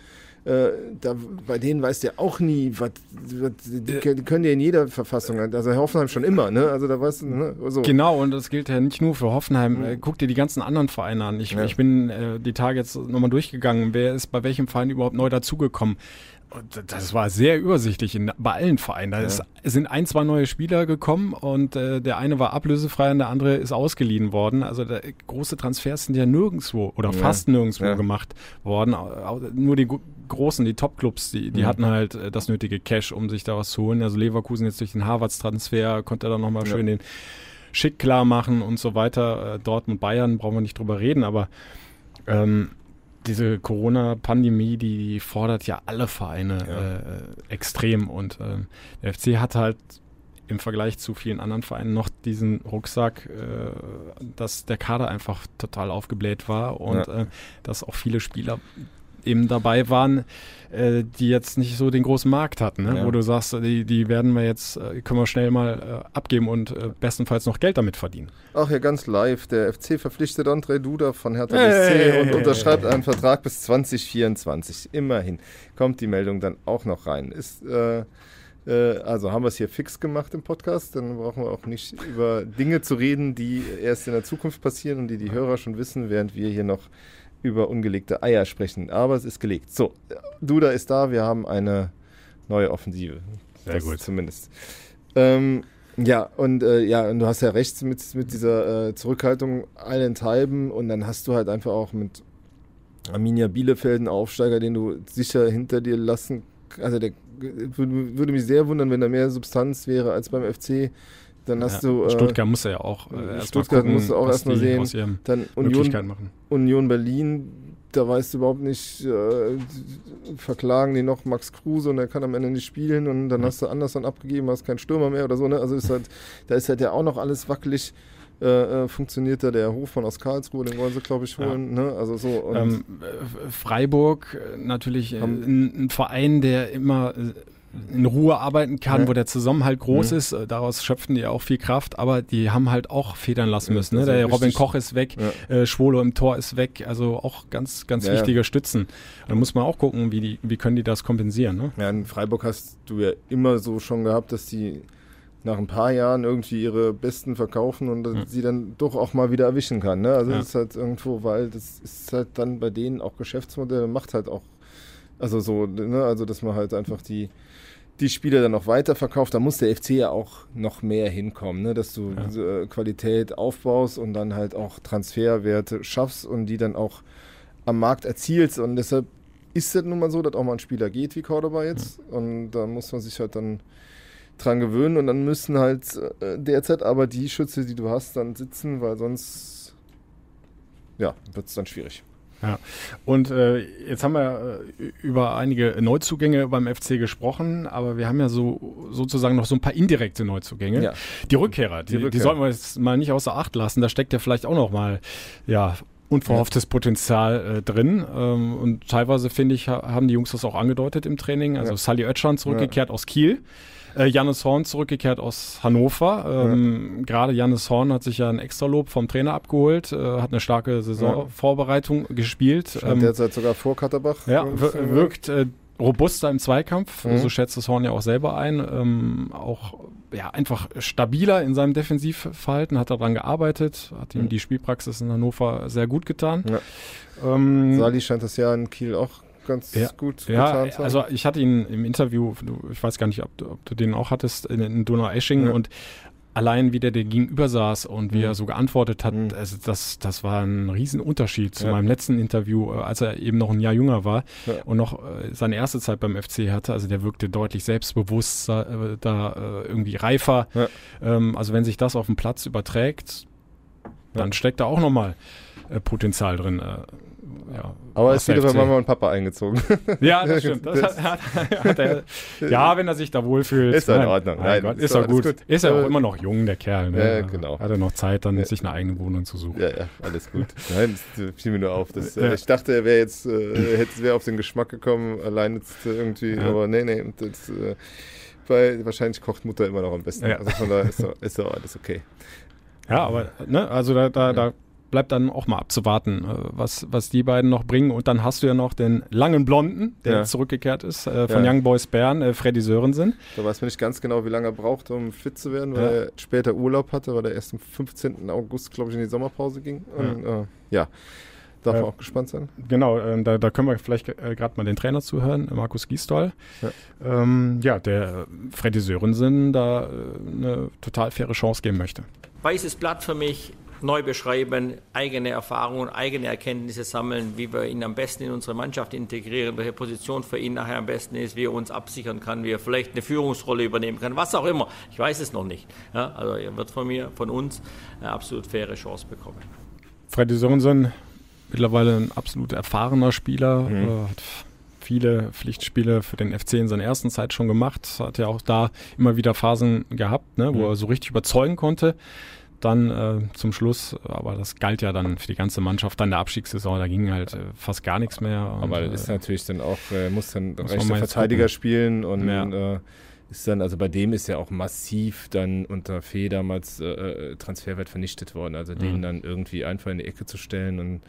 äh, da, bei denen weißt du ja auch nie, was, die, die können ja in jeder Verfassung, also Hoffenheim schon immer, ne? Also da weißt du, ne? So. Genau, und das gilt ja nicht nur für Hoffenheim. Mhm. Guck dir die ganzen anderen Vereine an. Ich, ja. ich bin äh, die Tage jetzt nochmal durchgegangen, wer ist bei welchem Verein überhaupt neu dazugekommen das war sehr übersichtlich in, bei allen Vereinen. Da ist, sind ein, zwei neue Spieler gekommen und äh, der eine war ablösefrei und der andere ist ausgeliehen worden. Also da, große Transfers sind ja nirgendwo oder ja. fast nirgendwo ja. gemacht worden. Nur die großen, die Top-Clubs, die, die hatten halt äh, das nötige Cash, um sich da was zu holen. Also Leverkusen jetzt durch den Harvards-Transfer konnte er dann nochmal ja. schön den Schick klar machen und so weiter. Äh, Dortmund, Bayern brauchen wir nicht drüber reden, aber ähm, diese Corona-Pandemie, die fordert ja alle Vereine ja. Äh, extrem und äh, der FC hat halt im Vergleich zu vielen anderen Vereinen noch diesen Rucksack, äh, dass der Kader einfach total aufgebläht war und ja. äh, dass auch viele Spieler eben dabei waren, äh, die jetzt nicht so den großen Markt hatten, ne? ja. wo du sagst, die, die werden wir jetzt, äh, können wir schnell mal äh, abgeben und äh, bestenfalls noch Geld damit verdienen. Ach ja, ganz live. Der FC verpflichtet André Duda von Hertha BSC hey, und unterschreibt einen Vertrag bis 2024. Immerhin kommt die Meldung dann auch noch rein. Ist also haben wir es hier fix gemacht im Podcast, dann brauchen wir auch nicht über Dinge zu reden, die erst in der Zukunft passieren und die die Hörer schon wissen, während wir hier noch über ungelegte Eier sprechen. Aber es ist gelegt. So, Duda ist da, wir haben eine neue Offensive. Sehr das gut. Zumindest. Ähm, ja, und äh, ja, und du hast ja recht mit, mit dieser äh, Zurückhaltung allenthalben und dann hast du halt einfach auch mit Arminia Bielefeld einen Aufsteiger, den du sicher hinter dir lassen also der würde mich sehr wundern, wenn da mehr Substanz wäre als beim FC. Dann hast ja, du. Äh, Stuttgart muss ja auch. Äh, Stuttgart musst du auch erstmal sehen. Dann Union, Union Berlin, da weißt du überhaupt nicht, äh, verklagen die noch Max Kruse und er kann am Ende nicht spielen und dann ja. hast du Anderson abgegeben, hast keinen Stürmer mehr oder so. Ne? Also ist halt, da ist halt ja auch noch alles wackelig. Äh, äh, funktioniert da der Hofmann aus Karlsruhe, den wollen sie, glaube ich, holen. Ja. Ne? Also so, ähm, Freiburg, äh, natürlich ein, ein, Verein, der immer in Ruhe arbeiten kann, ja. wo der Zusammenhalt groß mhm. ist. Äh, daraus schöpfen die auch viel Kraft, aber die haben halt auch federn lassen müssen. Ne? Der Robin Koch ist weg, ja. äh, Schwolo im Tor ist weg, also auch ganz, ganz ja, wichtige Stützen. Da muss man auch gucken, wie, die, wie können die das kompensieren. Ne? Ja, in Freiburg hast du ja immer so schon gehabt, dass die nach ein paar Jahren irgendwie ihre Besten verkaufen und mhm. sie dann doch auch mal wieder erwischen kann. Ne? Also das ist halt irgendwo, weil das ist halt dann bei denen auch Geschäftsmodell, macht halt auch, also so, ne? also dass man halt einfach die die Spieler dann noch weiterverkauft, da muss der FC ja auch noch mehr hinkommen, ne? dass du ja. äh, Qualität aufbaust und dann halt auch Transferwerte schaffst und die dann auch am Markt erzielst. Und deshalb ist es nun mal so, dass auch mal ein Spieler geht wie Cordoba jetzt. Ja. Und da muss man sich halt dann dran gewöhnen und dann müssen halt äh, derzeit aber die Schütze, die du hast, dann sitzen, weil sonst ja, wird es dann schwierig. Ja, und äh, jetzt haben wir äh, über einige Neuzugänge beim FC gesprochen, aber wir haben ja so sozusagen noch so ein paar indirekte Neuzugänge. Ja. Die Rückkehrer, die, die, Rückkehrer. die sollten wir jetzt mal nicht außer Acht lassen. Da steckt ja vielleicht auch noch mal ja unverhofftes. Potenzial äh, drin. Ähm, und teilweise, finde ich, haben die Jungs das auch angedeutet im Training. Also ja. Sally Oetschan zurückgekehrt ja. aus Kiel. Äh, Jannis Horn zurückgekehrt aus Hannover. Ähm, ja. Gerade Jannis Horn hat sich ja ein Extralob vom Trainer abgeholt, äh, hat eine starke Saisonvorbereitung ja. gespielt. Ähm, derzeit sogar vor Katterbach. Ja, wirkt äh, robuster im Zweikampf, mhm. so schätzt es Horn ja auch selber ein. Ähm, auch ja, einfach stabiler in seinem Defensivverhalten, hat daran gearbeitet, hat ihm mhm. die Spielpraxis in Hannover sehr gut getan. Ja. Ähm, Sali scheint das ja in Kiel auch ganz ja, gut ja, getan zu haben. Also ich hatte ihn im Interview, ich weiß gar nicht, ob, ob du den auch hattest, in, in Donau-Eschingen ja. und allein wie der dir gegenüber saß und wie mhm. er so geantwortet hat, mhm. also das, das war ein Riesenunterschied zu ja. meinem letzten Interview, äh, als er eben noch ein Jahr jünger war ja. und noch äh, seine erste Zeit beim FC hatte. Also der wirkte deutlich selbstbewusster, äh, da äh, irgendwie reifer. Ja. Ähm, also wenn sich das auf den Platz überträgt, dann steckt da auch nochmal äh, Potenzial drin. Äh, ja. Aber er ist wieder bei Mama und Papa eingezogen. Ja, das stimmt. Das hat, hat, hat er, ja, wenn er sich da wohlfühlt. Ist in Ordnung. Nein, Gott, ist doch gut. gut. Ist er auch immer noch jung, der Kerl. Ne? Ja, genau. Hat er noch Zeit, dann ja. sich eine eigene Wohnung zu suchen. Ja, ja, alles gut. Nein, das fiel mir nur auf. Das, ja. Ich dachte, er wäre jetzt, äh, hätte wäre auf den Geschmack gekommen, allein jetzt irgendwie, aber nee, nee, das, äh, weil wahrscheinlich kocht Mutter immer noch am besten. Also von daher ist doch, ist doch alles okay. Ja, aber ne, also da, da, da bleibt dann auch mal abzuwarten, äh, was, was die beiden noch bringen. Und dann hast du ja noch den langen Blonden, der ja. zurückgekehrt ist, äh, von ja. Young Boys Bern, äh, Freddy Sörensen. Da weiß man nicht ganz genau, wie lange er braucht, um fit zu werden, weil ja. er später Urlaub hatte, weil er erst am 15. August, glaube ich, in die Sommerpause ging. Und, äh, ja. Darf man auch gespannt sein? Genau, äh, da, da, können wir vielleicht äh, gerade mal den Trainer zuhören, Markus Giestol. Ja, ähm, ja der Freddy Sörensen da eine total faire Chance geben möchte. Weißes Blatt für mich, neu beschreiben, eigene Erfahrungen, eigene Erkenntnisse sammeln, wie wir ihn am besten in unsere Mannschaft integrieren, welche Position für ihn nachher am besten ist, wie er uns absichern kann, wie er vielleicht eine Führungsrolle übernehmen kann, was auch immer. Ich weiß es noch nicht. Ja, also er wird von mir, von uns eine absolut faire Chance bekommen. Freddy Sörensen, mittlerweile ein absolut erfahrener Spieler, mhm. Äh, hat viele Pflichtspiele für den FC in seiner ersten Zeit schon gemacht, hat ja auch da immer wieder Phasen gehabt, ne, wo mhm. er so richtig überzeugen konnte dann äh, zum Schluss, aber das galt ja dann für die ganze Mannschaft, dann der Abstiegssaison, da ging halt äh, fast gar nichts mehr. Und, aber ist äh, natürlich dann auch, äh, muss dann muss rechter Verteidiger spielen und ja. Äh, ist dann, also bei dem ist ja auch massiv dann unter Fee damals Transferwert vernichtet worden. Also mhm. den dann irgendwie einfach in die Ecke zu stellen und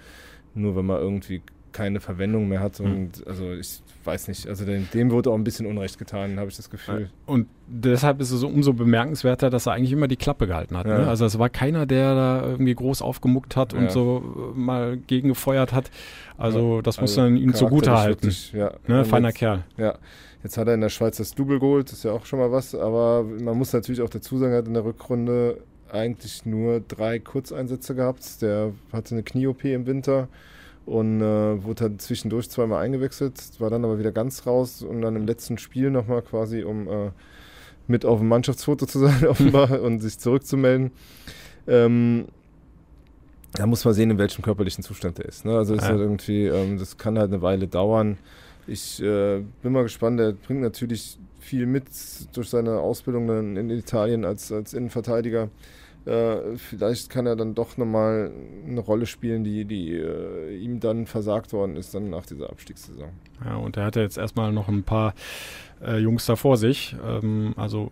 nur wenn man irgendwie keine Verwendung mehr hat. Hm. Und mhm. also ich weiß nicht, also dem, dem wurde auch ein bisschen Unrecht getan, habe ich das Gefühl. Und deshalb ist es umso bemerkenswerter, dass er eigentlich immer die Klappe gehalten hat. Ne? Ja. Ne? Also es war keiner, der da irgendwie groß aufgemuckt hat und ja. so äh, mal gegengefeuert hat. Also das muss also man ihm zugute halten. Wirklich, ja. Ne? Feiner jetzt, Kerl. Ja. Jetzt hat er in der Schweiz das Double geholt, das ist ja auch schon mal was, aber man muss natürlich auch dazu sagen, er hat in der Rückrunde eigentlich nur drei Kurzeinsätze gehabt. Der hatte eine Knie-OP im Winter und äh, wurde dann zwischendurch zweimal eingewechselt, war dann aber wieder ganz raus und dann im letzten Spiel nochmal quasi, um äh, mit auf dem Mannschaftsfoto zu sein, offenbar, und sich zurückzumelden. Ähm, da muss man sehen, in welchem körperlichen Zustand er ist. Ne? Also ist ja. halt irgendwie, ähm, das kann halt eine Weile dauern. Ich äh, bin mal gespannt, er bringt natürlich viel mit durch seine Ausbildung dann in Italien als, als Innenverteidiger. Äh, vielleicht kann er dann doch nochmal eine Rolle spielen, die, die äh, ihm dann versagt worden ist, dann nach dieser Abstiegssaison. Ja, und er hatte jetzt erstmal noch ein paar äh, Jungs da vor sich. Ähm, also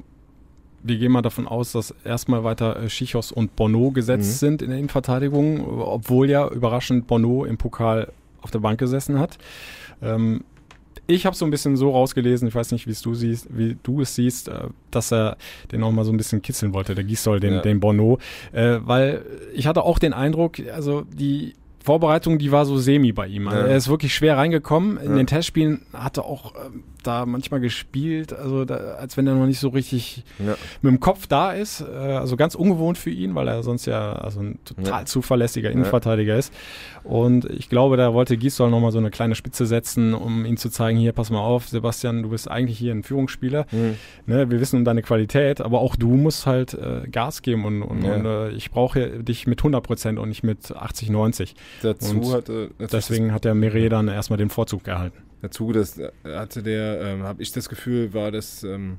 wir gehen mal davon aus, dass erstmal weiter äh, Schichos und Bono gesetzt mhm. sind in der Innenverteidigung, obwohl ja überraschend Bono im Pokal auf der Bank gesessen hat. Ähm, ich habe so ein bisschen so rausgelesen, ich weiß nicht, wie du siehst, wie du es siehst, äh, dass er den noch mal so ein bisschen kitzeln wollte, der Gisdol, den, ja. den Bono, äh, weil ich hatte auch den Eindruck, also die Vorbereitung, die war so semi bei ihm. Also ja. Er ist wirklich schwer reingekommen. In ja. den Testspielen hatte auch ähm, da manchmal gespielt, also da, als wenn er noch nicht so richtig ja. mit dem Kopf da ist. Äh, also ganz ungewohnt für ihn, weil er sonst ja also ein total zuverlässiger Innenverteidiger ist. Und ich glaube, da wollte Gisdol nochmal so eine kleine Spitze setzen, um ihm zu zeigen, hier, pass mal auf, Sebastian, du bist eigentlich hier ein Führungsspieler. Mhm. Ne, wir wissen um deine Qualität, aber auch du musst halt äh, Gas geben und, und, und äh, ich brauche dich mit 100 Prozent und nicht mit 80, 90. Dazu und hatte, deswegen hat der Meret dann erstmal den Vorzug erhalten. Dazu das hatte der, ähm, habe ich das Gefühl, war das ähm,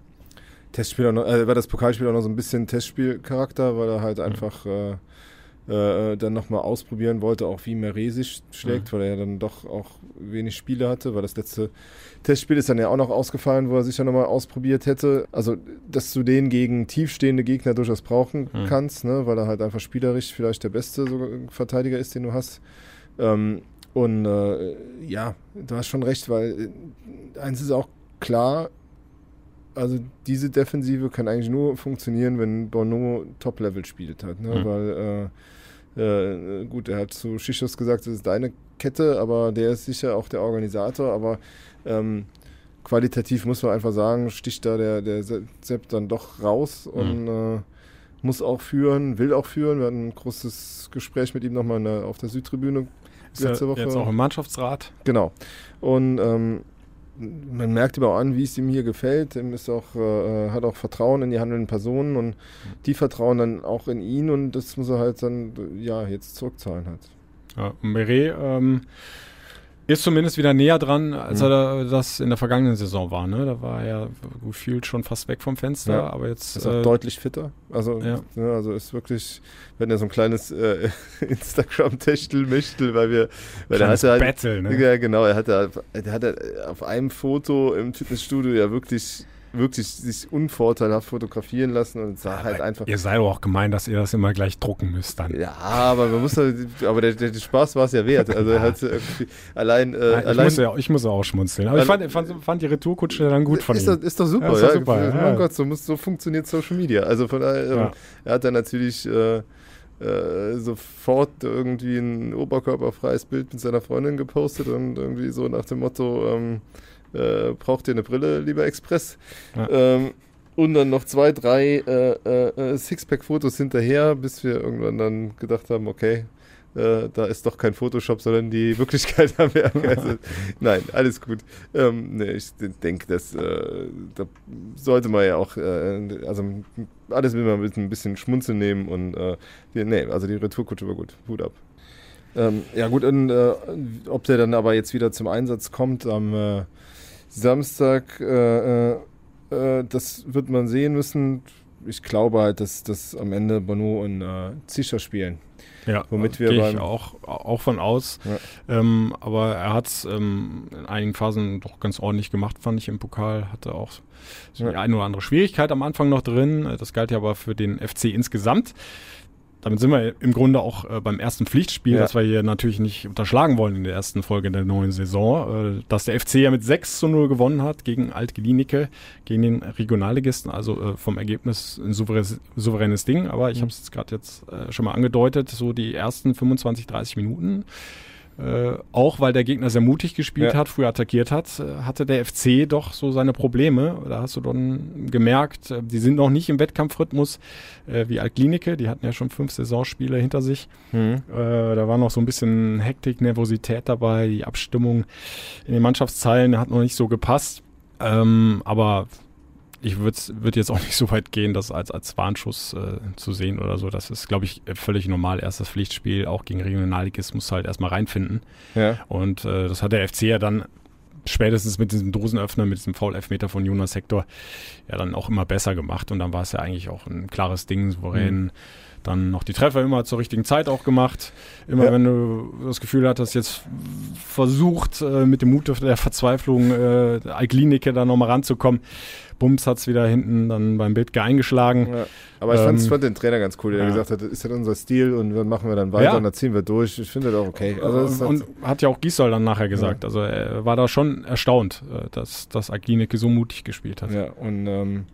Testspiel noch, äh, war das Pokalspiel auch noch so ein bisschen Testspielcharakter, weil er halt mhm. einfach äh, äh, dann nochmal ausprobieren wollte, auch wie Meret sich schlägt, mhm. weil er ja dann doch auch wenig Spiele hatte, weil das letzte Testspiel ist dann ja auch noch ausgefallen, wo er sich ja nochmal ausprobiert hätte. Also, dass du den gegen tiefstehende Gegner durchaus brauchen mhm. kannst, ne, weil er halt einfach spielerisch vielleicht der beste Verteidiger ist, den du hast. Ähm, und äh, ja, du hast schon recht, weil äh, eins ist auch klar, also diese Defensive kann eigentlich nur funktionieren, wenn Bono Top-Level spielt hat. Ne? Mhm. Weil, äh, äh, gut, er hat zu Schichos gesagt, das ist deine Kette, aber der ist sicher auch der Organisator, aber ähm, qualitativ muss man einfach sagen, sticht da der, der Sepp dann doch raus mhm. und äh, muss auch führen, will auch führen. Wir hatten ein großes Gespräch mit ihm nochmal auf der Südtribüne letzte Woche. Jetzt auch im Mannschaftsrat. Genau. Und ähm, man merkt ihm auch an, wie es ihm hier gefällt. Er ist auch, äh, hat auch Vertrauen in die handelnden Personen und die vertrauen dann auch in ihn und das muss er halt dann ja jetzt zurückzahlen halt. Ja, Meret, ähm, ist zumindest wieder näher dran, als mhm. er das in der vergangenen Saison war. Ne? Da war er gefühlt schon fast weg vom Fenster, ja. aber jetzt. Ist auch äh, deutlich fitter. Also, ja. ja. also ist wirklich, wenn er so ein kleines äh, Instagram-Techtel-Mechtel, weil wir. Weil er hatte halt, Battle, ne? Ja, genau. Er hatte, er hatte auf einem Foto im Fitnessstudio ja wirklich wirklich sich unvorteilhaft fotografieren lassen und sah halt einfach. Ihr seid doch auch gemein, dass ihr das immer gleich drucken müsst dann. Ja, aber man muss aber der, der, der Spaß war es ja wert. Also er hat irgendwie allein. Äh, ich, allein muss ja, ich muss ja auch schmunzeln. Aber ich fand, fand, fand die Retourkutsche dann gut von ist ihm. Doch, ist doch super, ja. Ist doch super, ja. Mein Gott, so, muss, so funktioniert Social Media. Also von daher, ähm, er hat dann natürlich. Äh, äh, sofort irgendwie ein oberkörperfreies Bild mit seiner Freundin gepostet und irgendwie so nach dem Motto, ähm, äh, braucht ihr eine Brille, lieber Express. Ja. Ähm, und dann noch zwei, drei äh, äh, Sixpack-Fotos hinterher, bis wir irgendwann dann gedacht haben, okay, äh, da ist doch kein Photoshop, sondern die Wirklichkeit am Werk. Also, nein, alles gut. Ähm, nee, ich denke, das äh, da sollte man ja auch, äh, also alles will man mit ein bisschen Schmunzeln nehmen und äh, die, nee, also die Retourkutsche war gut. Hut ab. Ähm, ja gut, und äh, ob der dann aber jetzt wieder zum Einsatz kommt am äh, Samstag, äh, äh, äh, das wird man sehen müssen. Ich glaube halt, dass, dass am Ende Bono und äh, Zischer spielen. Ja, womit wir gehe ich auch, auch von aus. Ja. Ähm, aber er hat es ähm, in einigen Phasen doch ganz ordentlich gemacht, fand ich im Pokal. Hatte auch so ja. die eine oder andere Schwierigkeit am Anfang noch drin. Das galt ja aber für den FC insgesamt damit sind wir im Grunde auch äh, beim ersten Pflichtspiel, ja. das wir hier natürlich nicht unterschlagen wollen in der ersten Folge der neuen Saison, äh, dass der FC ja mit 6 zu 0 gewonnen hat gegen Altgelinike, gegen den Regionalligisten, also äh, vom Ergebnis ein souveränes, souveränes Ding, aber ich mhm. habe es gerade jetzt äh, schon mal angedeutet, so die ersten 25, 30 Minuten äh, auch weil der Gegner sehr mutig gespielt ja. hat, früh attackiert hat, äh, hatte der FC doch so seine Probleme. Da hast du dann gemerkt, äh, die sind noch nicht im Wettkampfrhythmus äh, wie Altklinike, die hatten ja schon fünf Saisonspiele hinter sich. Mhm. Äh, da war noch so ein bisschen Hektik, Nervosität dabei, die Abstimmung in den Mannschaftszeilen hat noch nicht so gepasst. Ähm, aber ich würde würd jetzt auch nicht so weit gehen, das als, als Warnschuss äh, zu sehen oder so. Das ist, glaube ich, völlig normal. Erstes Pflichtspiel, auch gegen Regionalligist, muss halt erstmal reinfinden. Ja. Und äh, das hat der FC ja dann spätestens mit diesem Dosenöffner, mit diesem Foul-Elfmeter von Jonas Hector ja dann auch immer besser gemacht. Und dann war es ja eigentlich auch ein klares Ding, souverän. Mhm dann noch die Treffer immer zur richtigen Zeit auch gemacht. Immer ja. wenn du das Gefühl hattest, jetzt versucht äh, mit dem Mut der Verzweiflung äh, Alklinike da nochmal ranzukommen. Bums hat es wieder hinten dann beim Bild eingeschlagen. Ja. Aber ich ähm, fand den Trainer ganz cool, der ja. gesagt hat, das ist halt unser Stil und dann machen wir dann weiter ja. und dann ziehen wir durch. Ich finde das auch okay. Also und, und hat ja auch Giesel dann nachher gesagt. Also er war da schon erstaunt, äh, dass, dass Aglineke so mutig gespielt hat. Ja, und ähm,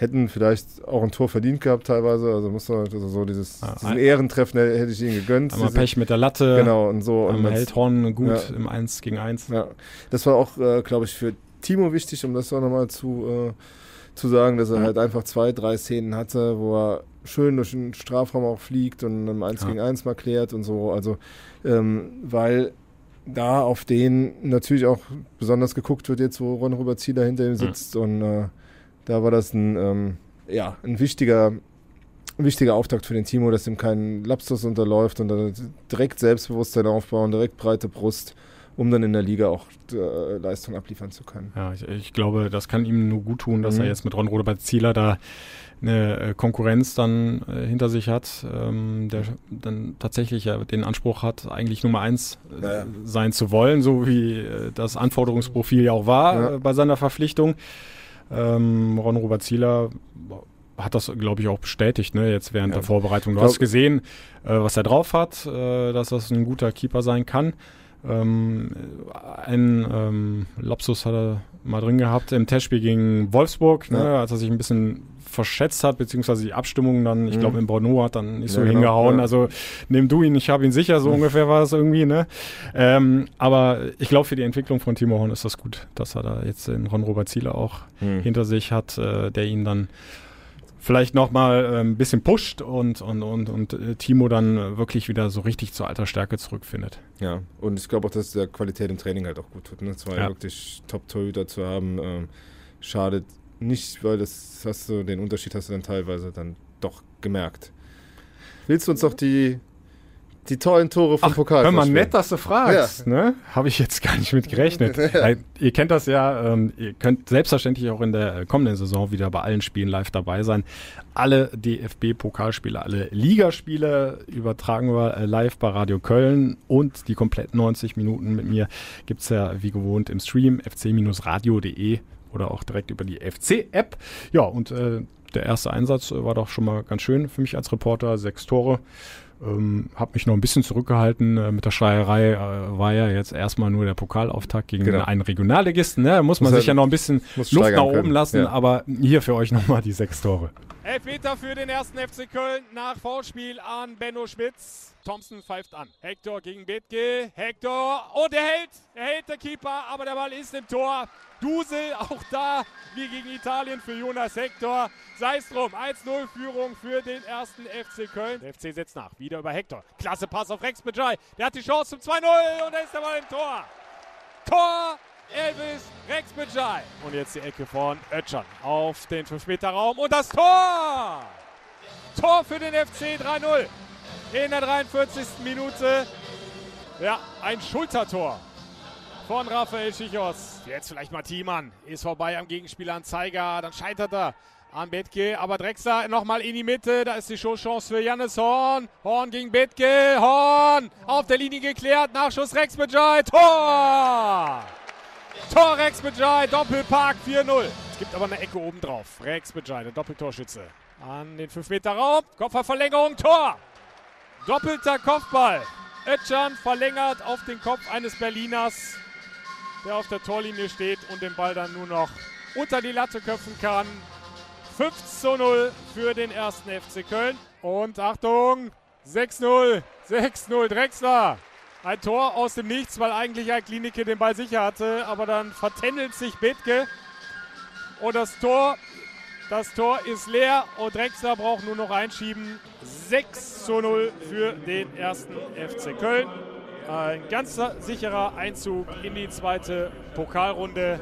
hätten vielleicht auch ein Tor verdient gehabt teilweise. Also muss man also so dieses ja, diesen Ehrentreffen hätte ich ihnen gegönnt. Einmal Pech mit der Latte. Genau und so. Und hält Horn gut ja. im 1 gegen 1. Ja. Das war auch, äh, glaube ich, für Timo wichtig, um das auch nochmal zu, äh, zu sagen, dass er mhm. halt einfach zwei, drei Szenen hatte, wo er schön durch den Strafraum auch fliegt und im 1 ja. gegen 1 mal klärt und so. Also, ähm, weil da auf den natürlich auch besonders geguckt wird, jetzt wo Ron Robert Zieler hinter ihm sitzt mhm. und äh, da war das ein, ähm, ja, ein wichtiger, ein wichtiger Auftakt für den Timo, dass ihm kein Lapsus unterläuft und dann direkt Selbstbewusstsein aufbauen, direkt breite Brust, um dann in der Liga auch äh, Leistung abliefern zu können. Ja, ich, ich, glaube, das kann ihm nur gut tun, dass mhm. er jetzt mit Ron Robert Zieler da eine äh, Konkurrenz dann äh, hinter sich hat, ähm, der dann tatsächlich ja den Anspruch hat, eigentlich Nummer eins äh, ja. sein zu wollen, so wie äh, das Anforderungsprofil ja auch war ja. Äh, bei seiner Verpflichtung. Ähm, Ron Robert Zieler hat das, glaube ich, auch bestätigt, ne, jetzt während ja. der Vorbereitung. Du hast gesehen, äh, was er drauf hat, äh, dass das ein guter Keeper sein kann. Ähm, ein ähm, Lapsus hat er mal drin gehabt im Testspiel gegen Wolfsburg, ne, ja. als er sich ein bisschen verschätzt hat, beziehungsweise die Abstimmung dann, ich glaube, mhm. in Bordeaux hat dann nicht so ja, genau, hingehauen. Ja. Also nimm du ihn, ich habe ihn sicher, so mhm. ungefähr war es irgendwie. Ne? Ähm, aber ich glaube, für die Entwicklung von Timo Horn ist das gut, dass er da jetzt den Ron-Robert Ziele auch mhm. hinter sich hat, äh, der ihn dann vielleicht nochmal äh, ein bisschen pusht und, und, und, und äh, Timo dann wirklich wieder so richtig zur alter Stärke zurückfindet. Ja, und ich glaube auch, dass der Qualität im Training halt auch gut tut. Ne? Zwei ja. wirklich Top-Torhüter zu haben, ähm, schadet nicht, weil das hast du, den Unterschied hast du dann teilweise dann doch gemerkt. Willst du uns noch die die tollen Tore vom Ach, Pokal. Hör mal, nett, dass du fragst. Ja. Ne? Habe ich jetzt gar nicht mit gerechnet. ja. Ihr kennt das ja. Ähm, ihr könnt selbstverständlich auch in der kommenden Saison wieder bei allen Spielen live dabei sein. Alle DFB-Pokalspiele, alle Ligaspiele übertragen wir äh, live bei Radio Köln und die kompletten 90 Minuten mit mir gibt es ja wie gewohnt im Stream fc-radio.de oder auch direkt über die FC-App. Ja, und äh, der erste Einsatz war doch schon mal ganz schön für mich als Reporter. Sechs Tore. Ähm, habe mich noch ein bisschen zurückgehalten äh, mit der Schreierei. Äh, war ja jetzt erstmal nur der Pokalauftakt gegen Genau. einen Regionalligisten. Ne? Da muss man Muss sich er- ja noch ein bisschen Luft nach oben können. lassen. Ja. Aber hier für euch nochmal die sechs Tore. Elfmeter für den ersten FC Köln nach Foulspiel an Benno Schmitz. Thompson pfeift an. Hector gegen Bethke. Hector. Und er hält. Er hält der Keeper, aber der Ball ist im Tor. Dusel auch da, wie gegen Italien für Jonas Hector. Sei es drum. 1-0 Führung für den ersten FC Köln. Der FC setzt nach. Wieder über Hector. Klasse Pass auf Rex Bejai. Der hat die Chance zum 2-0 und da ist Ball im Tor. Tor Elvis Rex Bejai. Und jetzt die Ecke von Ötschern auf den 5-Meter-Raum und das Tor! Tor für den FC 3-0 in der 43. Minute. Ja, ein Schultertor von Raphael Schichos. Jetzt vielleicht mal Thiemann. Ist vorbei am Gegenspieler an Zeiger. Dann scheitert er an Bethke. Aber Drexler nochmal in die Mitte. Da ist die Showchance für Jannis Horn. Horn gegen Bethke. Horn auf der Linie geklärt. Nachschuss Rex Bejai. Tor! Tor Rex Bejai. Doppelpark 4-0. Es gibt aber eine Ecke oben drauf. Rex Bejai, der Doppeltorschütze. An den 5-Meter-Raum. Kopfballverlängerung. Tor! Doppelter Kopfball. Ötchan verlängert auf den Kopf eines Berliners, der auf der Torlinie steht und den Ball dann nur noch unter die Latte köpfen kann. 5 zu 0 für den ersten FC Köln. Und Achtung, 6-0, 6-0 Drexler. Ein Tor aus dem Nichts, weil eigentlich Klinike den Ball sicher hatte, aber dann vertändelt sich Bethke. Und das Tor, das Tor ist leer und Drexler braucht nur noch einschieben. 6 zu 0 für den ersten FC Köln. Ein ganz sicherer Einzug in die zweite Pokalrunde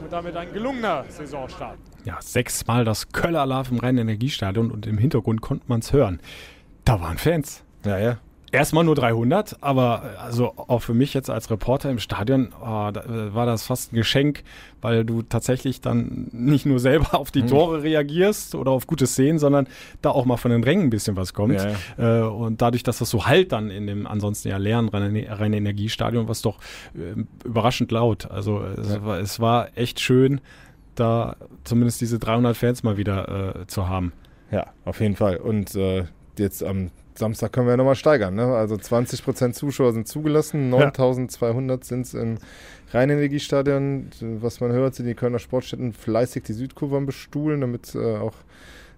und damit ein gelungener Saisonstart. Ja, sechsmal das Köller Love im Rhein-Energiestadion und im Hintergrund konnte man es hören. Da waren Fans. Ja, ja. Erstmal nur 300, aber äh, also auch für mich jetzt als Reporter im Stadion oh, da, äh, war das fast ein Geschenk, weil du tatsächlich dann nicht nur selber auf die Mhm. Tore reagierst oder auf gute Szenen, sondern da auch mal von den Rängen ein bisschen was kommt. Ja, Äh, und dadurch, dass das so halt dann in dem ansonsten ja leeren Rhein-Energiestadion, war es doch äh, überraschend laut. Also es, Ja. war, es war echt schön, da zumindest diese 300 Fans mal wieder äh, zu haben. Ja, auf jeden Fall. Und äh, jetzt am Samstag können wir ja nochmal steigern. Ne? Also 20% Zuschauer sind zugelassen, 9200 sind es im Rheinenergiestadion. Was man hört, sind die Kölner Sportstätten fleißig die Südkurve am bestuhlen, damit äh, auch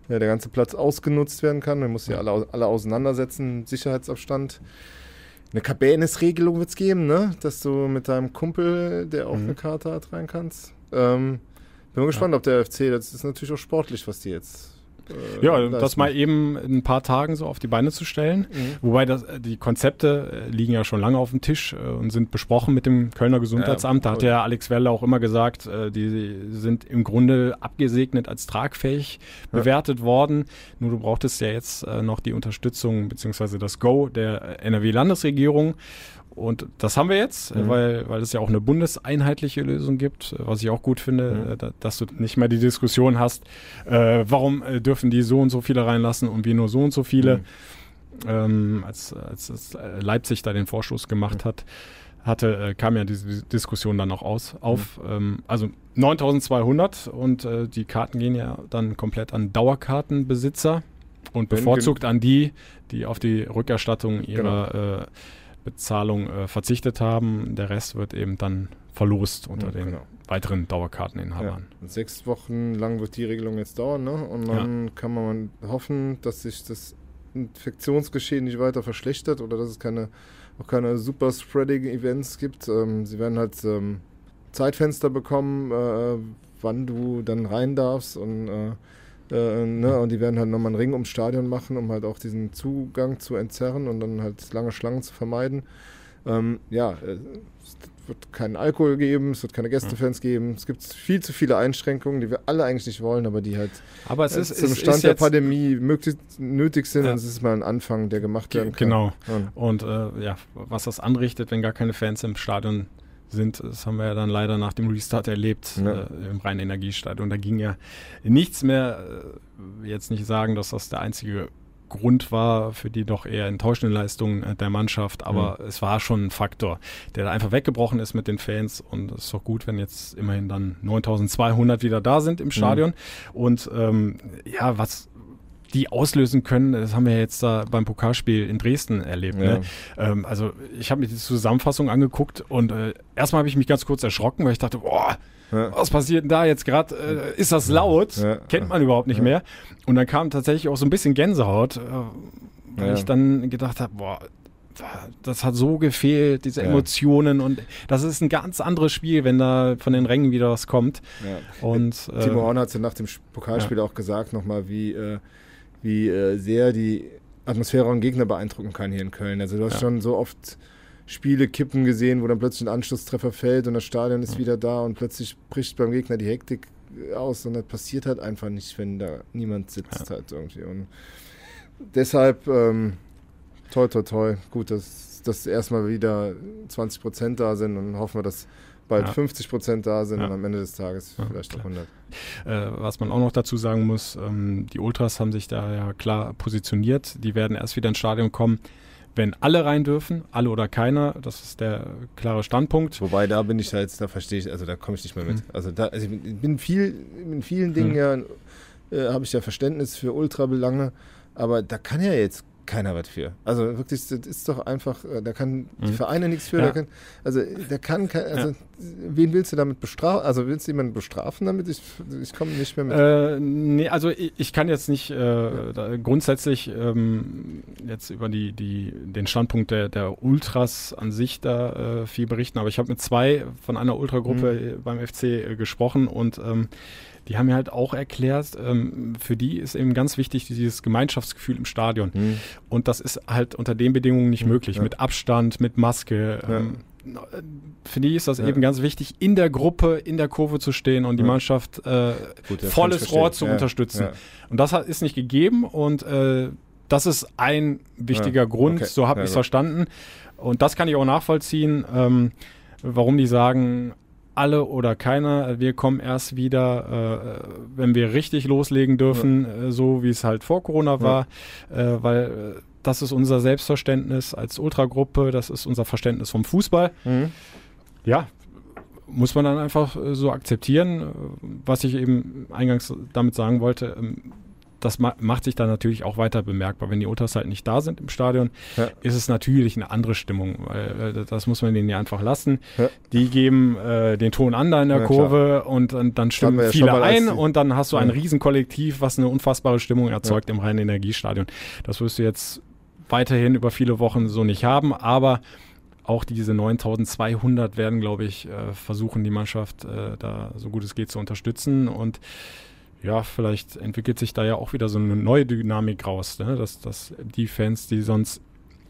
ja, der ganze Platz ausgenutzt werden kann. Man muss ja alle, alle auseinandersetzen, Sicherheitsabstand. Eine Cabanes-Regelung wird es geben, ne? dass du mit deinem Kumpel, der auch Mhm. eine Karte hat, rein kannst. Ähm, bin mal gespannt, ob der FC, das ist natürlich auch sportlich, was die jetzt. Äh, Ja, leisten. das mal eben in ein paar Tagen so auf die Beine zu stellen. Mhm. Wobei das, äh, die Konzepte äh, liegen ja schon lange auf dem Tisch äh, und sind besprochen mit dem Kölner Gesundheitsamt. da hat ja Alex Werle auch immer gesagt, die sind im Grunde abgesegnet als tragfähig Ja. bewertet worden. Nur du brauchtest ja jetzt noch die Unterstützung beziehungsweise das Go der NRW-Landesregierung. Und das haben wir jetzt, Mhm. weil, weil es ja auch eine bundeseinheitliche Lösung gibt, was ich auch gut finde, Mhm. äh, da, dass du nicht mehr die Diskussion hast, äh, warum äh, dürfen die so und so viele reinlassen und wir nur so und so viele. Mhm. Ähm, als, als, als Leipzig da den Vorschuss gemacht hat, hatte, äh, kam ja diese Diskussion dann auch aus, auf. Mhm. Ähm, also 9200 und äh, die Karten gehen ja dann komplett an Dauerkartenbesitzer und bevorzugt an die, die auf die Rückerstattung ihrer Genau. äh, Bezahlung äh, verzichtet haben. Der Rest wird eben dann verlost unter Ja, den genau. weiteren Ja. Dauerkarteninhabern. Sechs Wochen lang wird die Regelung jetzt dauern, ne? Und dann kann man hoffen, dass sich das Infektionsgeschehen nicht weiter verschlechtert oder dass es keine, auch keine super spreading Events gibt. Ähm, sie werden halt ähm, Zeitfenster bekommen, äh, wann du dann rein darfst und äh, äh, ne? und die werden halt nochmal einen Ring ums Stadion machen, um halt auch diesen Zugang zu entzerren und dann halt lange Schlangen zu vermeiden. Ähm, ja, äh, wird keinen Alkohol geben, es wird keine Gästefans geben. Es gibt viel zu viele Einschränkungen, die wir alle eigentlich nicht wollen, aber die halt aber es ist, zum es Stand ist der Pandemie möglichst nötig sind. Ja. Und es ist mal ein Anfang, der gemacht werden kann. Genau. Ja. Und äh, ja, was das anrichtet, wenn gar keine Fans im Stadion sind, das haben wir ja dann leider nach dem Restart erlebt Ja. äh, im reinen Energiestadion. Da ging ja nichts mehr. Äh, jetzt nicht sagen, dass das der einzige Grund war für die doch eher enttäuschenden Leistungen äh, der Mannschaft, aber es war schon ein Faktor, der da einfach weggebrochen ist mit den Fans und es ist doch gut, wenn jetzt immerhin dann 9200 wieder da sind im Stadion und ähm, ja, was die auslösen können, das haben wir jetzt da beim Pokalspiel in Dresden erlebt. Ja. Ne? Ähm, also ich habe mir die Zusammenfassung angeguckt und äh, erstmal habe ich mich ganz kurz erschrocken, weil ich dachte, boah, Ja. was passiert denn da jetzt gerade? Äh, ist das laut? Ja. Kennt man überhaupt nicht Ja. mehr. Und dann kam tatsächlich auch so ein bisschen Gänsehaut, äh, weil Ja. ich dann gedacht habe, boah, das hat so gefehlt, diese Ja. Emotionen und das ist ein ganz anderes Spiel, wenn da von den Rängen wieder was kommt. Ja. Und äh, Timo Horn hat es ja nach dem Pokalspiel auch gesagt, nochmal, wie, äh, wie äh, sehr die Atmosphäre und Gegner beeindrucken kann hier in Köln. Also du hast Ja. schon so oft Spiele kippen gesehen, wo dann plötzlich ein Anschlusstreffer fällt und das Stadion ist wieder da und plötzlich bricht beim Gegner die Hektik aus und das passiert halt einfach nicht, wenn da niemand sitzt halt irgendwie. Und deshalb ähm, toll, toll, toll. Gut, dass, dass erstmal wieder 20 Prozent da sind und hoffen wir, dass bald Ja. 50 Prozent da sind Ja. und am Ende des Tages Ja, vielleicht klar. 100. Äh, was man auch noch dazu sagen muss, ähm, die Ultras haben sich da ja klar positioniert. Die werden erst wieder ins Stadion kommen, wenn alle rein dürfen, alle oder keiner. Das ist der klare Standpunkt. Wobei, da bin ich halt, da verstehe ich, also da komme ich nicht mehr mit. Also da, also ich bin- bin viel, in vielen Dingen Mhm. ja, äh, habe ich ja Verständnis für Ultrabelange, aber da kann ja jetzt keiner was für. Also wirklich, das ist doch einfach, äh, da kann die Mhm. Vereine nichts für, Ja. da kann, also da kann, also wen willst du damit bestrafen, also willst du jemanden bestrafen damit? Ich, ich komme nicht mehr mit. Äh, nee, also ich, ich kann jetzt nicht äh, da grundsätzlich ähm, jetzt über die, die, den Standpunkt der, der Ultras an sich da äh, viel berichten, aber ich habe mit zwei von einer Ultragruppe äh, beim FC äh, gesprochen und ähm, die haben mir halt auch erklärt, ähm, für die ist eben ganz wichtig dieses Gemeinschaftsgefühl im Stadion. Hm. Und das ist halt unter den Bedingungen nicht möglich. ja. Mit Abstand, mit Maske. Ja. Ähm, für die ist das Ja. eben ganz wichtig, in der Gruppe, in der Kurve zu stehen und die Ja. Mannschaft äh, Gut, volles Rohr zu Ja, unterstützen. Und das hat, ist nicht gegeben und äh, das ist ein wichtiger Grund, okay. so habe ich es verstanden. Und das kann ich auch nachvollziehen, ähm, warum die sagen, alle oder keiner, wir kommen erst wieder, äh, wenn wir richtig loslegen dürfen, äh, so wie es halt vor Corona war, äh, weil äh, das ist unser Selbstverständnis als Ultragruppe, das ist unser Verständnis vom Fußball. Mhm. Ja, muss man dann einfach äh, so akzeptieren. Was ich eben eingangs damit sagen wollte, ähm, das ma macht sich dann natürlich auch weiter bemerkbar. Wenn die Ultras halt nicht da sind im Stadion, Ja. ist es natürlich eine andere Stimmung, weil äh, das muss man denen ja einfach lassen. Ja. Die geben äh, den Ton an da in der Ja, Kurve und, dann- dann stimmen viele mal, ein und dann hast du ein. Riesenkollektiv, was eine unfassbare Stimmung erzeugt im reinen Energiestadion. Das wirst du jetzt weiterhin über viele Wochen so nicht haben, aber auch diese 9200 werden, glaube ich, äh, versuchen, die Mannschaft äh, da so gut es geht zu unterstützen. Und ja, vielleicht entwickelt sich da ja auch wieder so eine neue Dynamik raus, ne? dass, dass die Fans, die sonst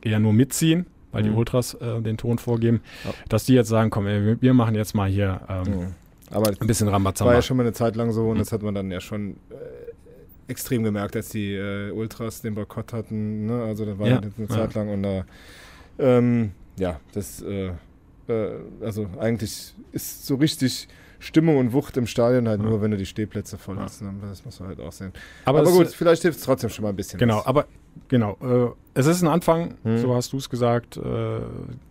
eher nur mitziehen, weil die Mhm. Ultras äh, den Ton vorgeben, Ja. dass die jetzt sagen, komm, ey, wir- machen jetzt mal hier ähm, Mhm. Aber ein bisschen Das Rambazamba. war ja schon mal eine Zeit lang so und Mhm. das hat man dann ja schon äh, extrem gemerkt, als die äh, Ultras den Boykott hatten. Ne? Also das war Ja, ja, eine ja. Zeit lang und da, ähm, ja, das, äh, äh, also eigentlich ist so richtig Stimmung und Wucht im Stadion halt Ja. nur, wenn du die Stehplätze voll Ja. hast. Ne? Das muss man halt auch sehen. aber Aber, gut, vielleicht hilft es trotzdem schon mal ein bisschen. Genau, was. aber genau, äh, es ist ein Anfang, Mhm. so hast du es gesagt, äh,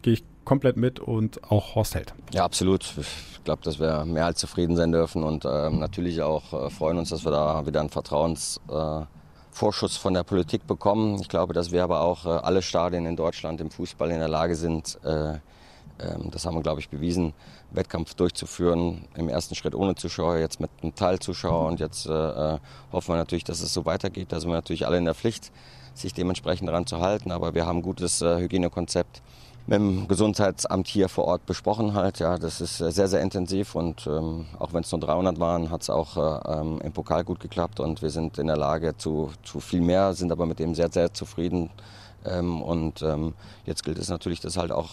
gehe ich komplett mit und auch Horst hält. Ja, absolut. Ich glaube, dass wir mehr als zufrieden sein dürfen und ähm, natürlich auch äh, freuen uns, dass wir da wieder einen Vertrauensvorschuss äh, Vorschuss von der Politik bekommen. Ich glaube, dass wir aber auch äh, alle Stadien in Deutschland im Fußball in der Lage sind, äh, ähm, das haben wir, glaube ich, bewiesen, Wettkampf durchzuführen. Im ersten Schritt ohne Zuschauer, jetzt mit einem Teil Zuschauer und jetzt äh, äh, hoffen wir natürlich, dass es so weitergeht. Da sind wir natürlich alle in der Pflicht, sich dementsprechend daran zu halten. Aber wir haben ein gutes äh, Hygienekonzept mit dem Gesundheitsamt hier vor Ort besprochen halt. Ja, das ist äh, sehr, sehr intensiv und ähm, auch wenn es nur 300 waren, hat es auch äh, ähm, im Pokal gut geklappt und wir sind in der Lage zu, zu viel mehr, sind aber mit dem sehr, sehr zufrieden, Ähm, und ähm, jetzt gilt es natürlich, das halt auch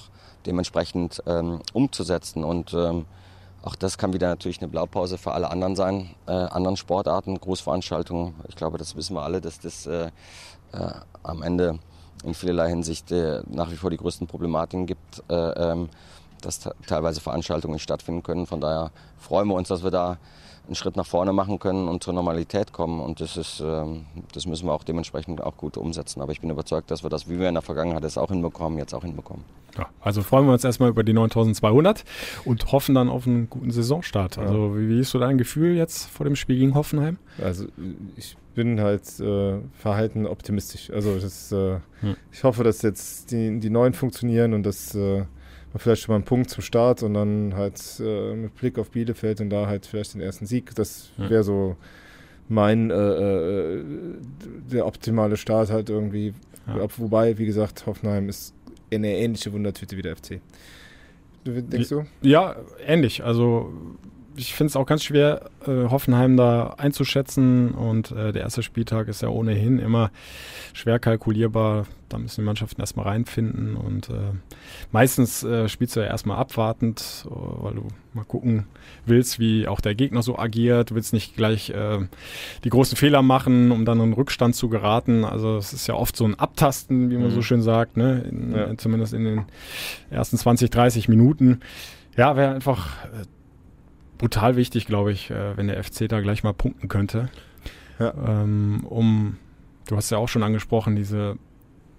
dementsprechend ähm, umzusetzen. Und ähm, auch das kann wieder natürlich eine Blaupause für alle anderen sein, äh, anderen Sportarten, Großveranstaltungen. Ich glaube, das wissen wir alle, dass das äh, äh, am Ende in vielerlei Hinsicht äh, nach wie vor die größten Problematiken gibt, äh, ähm, dass teilweise Veranstaltungen nicht stattfinden können. Von daher freuen wir uns, dass wir da einen Schritt nach vorne machen können und zur Normalität kommen. Und das ist, ähm, das müssen wir auch dementsprechend auch gut umsetzen. Aber ich bin überzeugt, dass wir das, wie wir in der Vergangenheit es auch hinbekommen, jetzt auch hinbekommen. Ja, also freuen wir uns erstmal über die 9200 und hoffen dann auf einen guten Saisonstart. Also ja. wie, wie ist so dein Gefühl jetzt vor dem Spiel gegen Hoffenheim? Also ich bin halt äh, verhalten optimistisch. Also das, äh, hm. ich hoffe, dass jetzt die, die neuen funktionieren und dass äh, vielleicht schon mal einen Punkt zum Start und dann halt äh, mit Blick auf Bielefeld und da halt vielleicht den ersten Sieg. Das wäre so mein äh, äh, der optimale Start halt irgendwie. Ja. Wobei, wie gesagt, Hoffenheim ist eine ähnliche Wundertüte wie der FC. Denkst du? Ja, ähnlich. Also ich finde es auch ganz schwer, äh, Hoffenheim da einzuschätzen. Und äh, der erste Spieltag ist ja ohnehin immer schwer kalkulierbar. Da müssen die Mannschaften erstmal reinfinden. Und äh, meistens äh, spielst du ja erstmal abwartend, äh, weil du mal gucken willst, wie auch der Gegner so agiert. Du willst nicht gleich äh, die großen Fehler machen, um dann in Rückstand zu geraten. Also es ist ja oft so ein Abtasten, wie man mhm. so schön sagt, ne? In, ja. zumindest in den ersten 20, 30 Minuten. Ja, wäre einfach brutal wichtig, glaube ich, äh, wenn der FC da gleich mal punkten könnte. Ja. Ähm, um, du hast ja auch schon angesprochen, diese,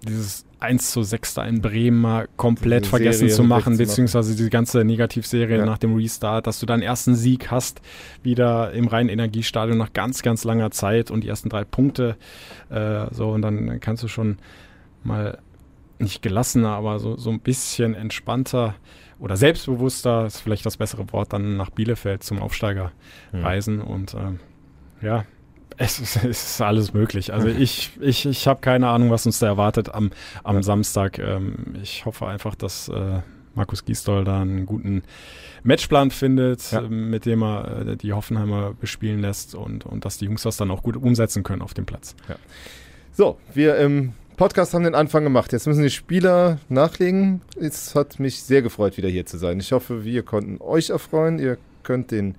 dieses 1 zu 6 da in Bremen mal komplett diese vergessen Serie zu machen, beziehungsweise diese ganze Negativserie ja. nach dem Restart, dass du deinen ersten Sieg hast, wieder im reinen Energiestadion nach ganz, ganz langer Zeit und die ersten drei Punkte. Äh, so, und dann kannst du schon mal nicht gelassener, aber so, so ein bisschen entspannter oder selbstbewusster, ist vielleicht das bessere Wort, dann nach Bielefeld zum Aufsteiger mhm. reisen. Und ähm, ja, es ist, es ist, alles möglich. Also ich, ich, ich habe keine Ahnung, was uns da erwartet am, am ja. Samstag. Ähm, ich hoffe einfach, dass äh, Markus Gisdol da einen guten Matchplan findet, ja. Ähm, mit dem er äh, die Hoffenheimer bespielen lässt und, und dass die Jungs das dann auch gut umsetzen können auf dem Platz. Ja. So, wir ähm, Podcast haben den Anfang gemacht. Jetzt müssen die Spieler nachlegen. Es hat mich sehr gefreut, wieder hier zu sein. Ich hoffe, wir konnten euch erfreuen. Ihr könnt den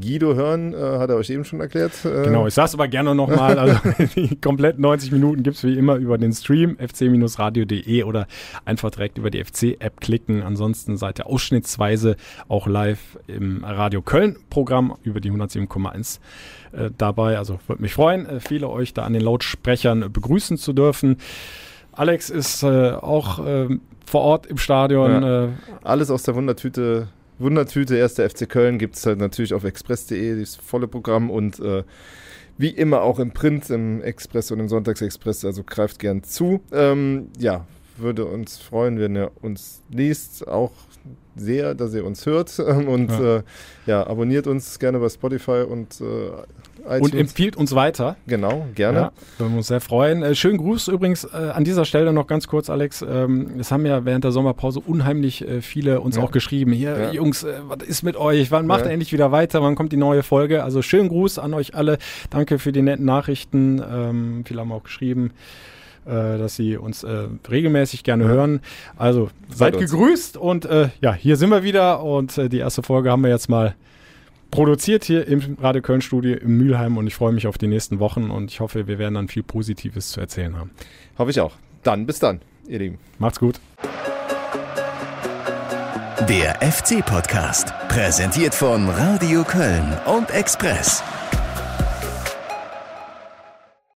Guido hören, äh, hat er euch eben schon erklärt. Äh genau, ich sage es aber gerne nochmal. Also die kompletten 90 Minuten gibt es wie immer über den Stream fc-radio.de oder einfach direkt über die FC-App klicken. Ansonsten seid ihr ausschnittsweise auch live im Radio Köln-Programm über die 107,1 äh, dabei. Also würde mich freuen, äh, viele euch da an den Lautsprechern begrüßen zu dürfen. Alex ist äh, auch äh, vor Ort im Stadion. Ja. Äh, Alles aus der Wundertüte. Wundertüte, erster FC Köln, gibt es halt natürlich auf express.de, das volle Programm und äh, wie immer auch im Print, im Express und im Sonntagsexpress, also greift gern zu. Ähm, ja, würde uns freuen, wenn ihr uns liest, auch sehr, dass ihr uns hört und ja, äh, ja abonniert uns gerne bei Spotify und äh, iTunes. Und empfiehlt uns weiter. Genau, gerne. Ja, würden wir uns sehr freuen. Äh, schönen Gruß übrigens äh, an dieser Stelle noch ganz kurz, Alex. Ähm, es haben ja während der Sommerpause unheimlich äh, viele uns ja. auch geschrieben. Hier, ja. Jungs, äh, was ist mit euch? Wann macht ihr endlich wieder weiter? Wann kommt die neue Folge? Also schönen Gruß an euch alle. Danke für die netten Nachrichten. Ähm, viele haben auch geschrieben äh, dass Sie uns äh, regelmäßig gerne ja. hören. Also seid Seid gegrüßt und äh, ja, hier sind wir wieder und äh, die erste Folge haben wir jetzt mal produziert hier im Radio Köln Studio in Mülheim und ich freue mich auf die nächsten Wochen und ich hoffe, wir werden dann viel Positives zu erzählen haben. Hoffe ich auch. Dann bis dann, ihr Lieben. Macht's gut. Der FC Podcast, präsentiert von Radio Köln und Express.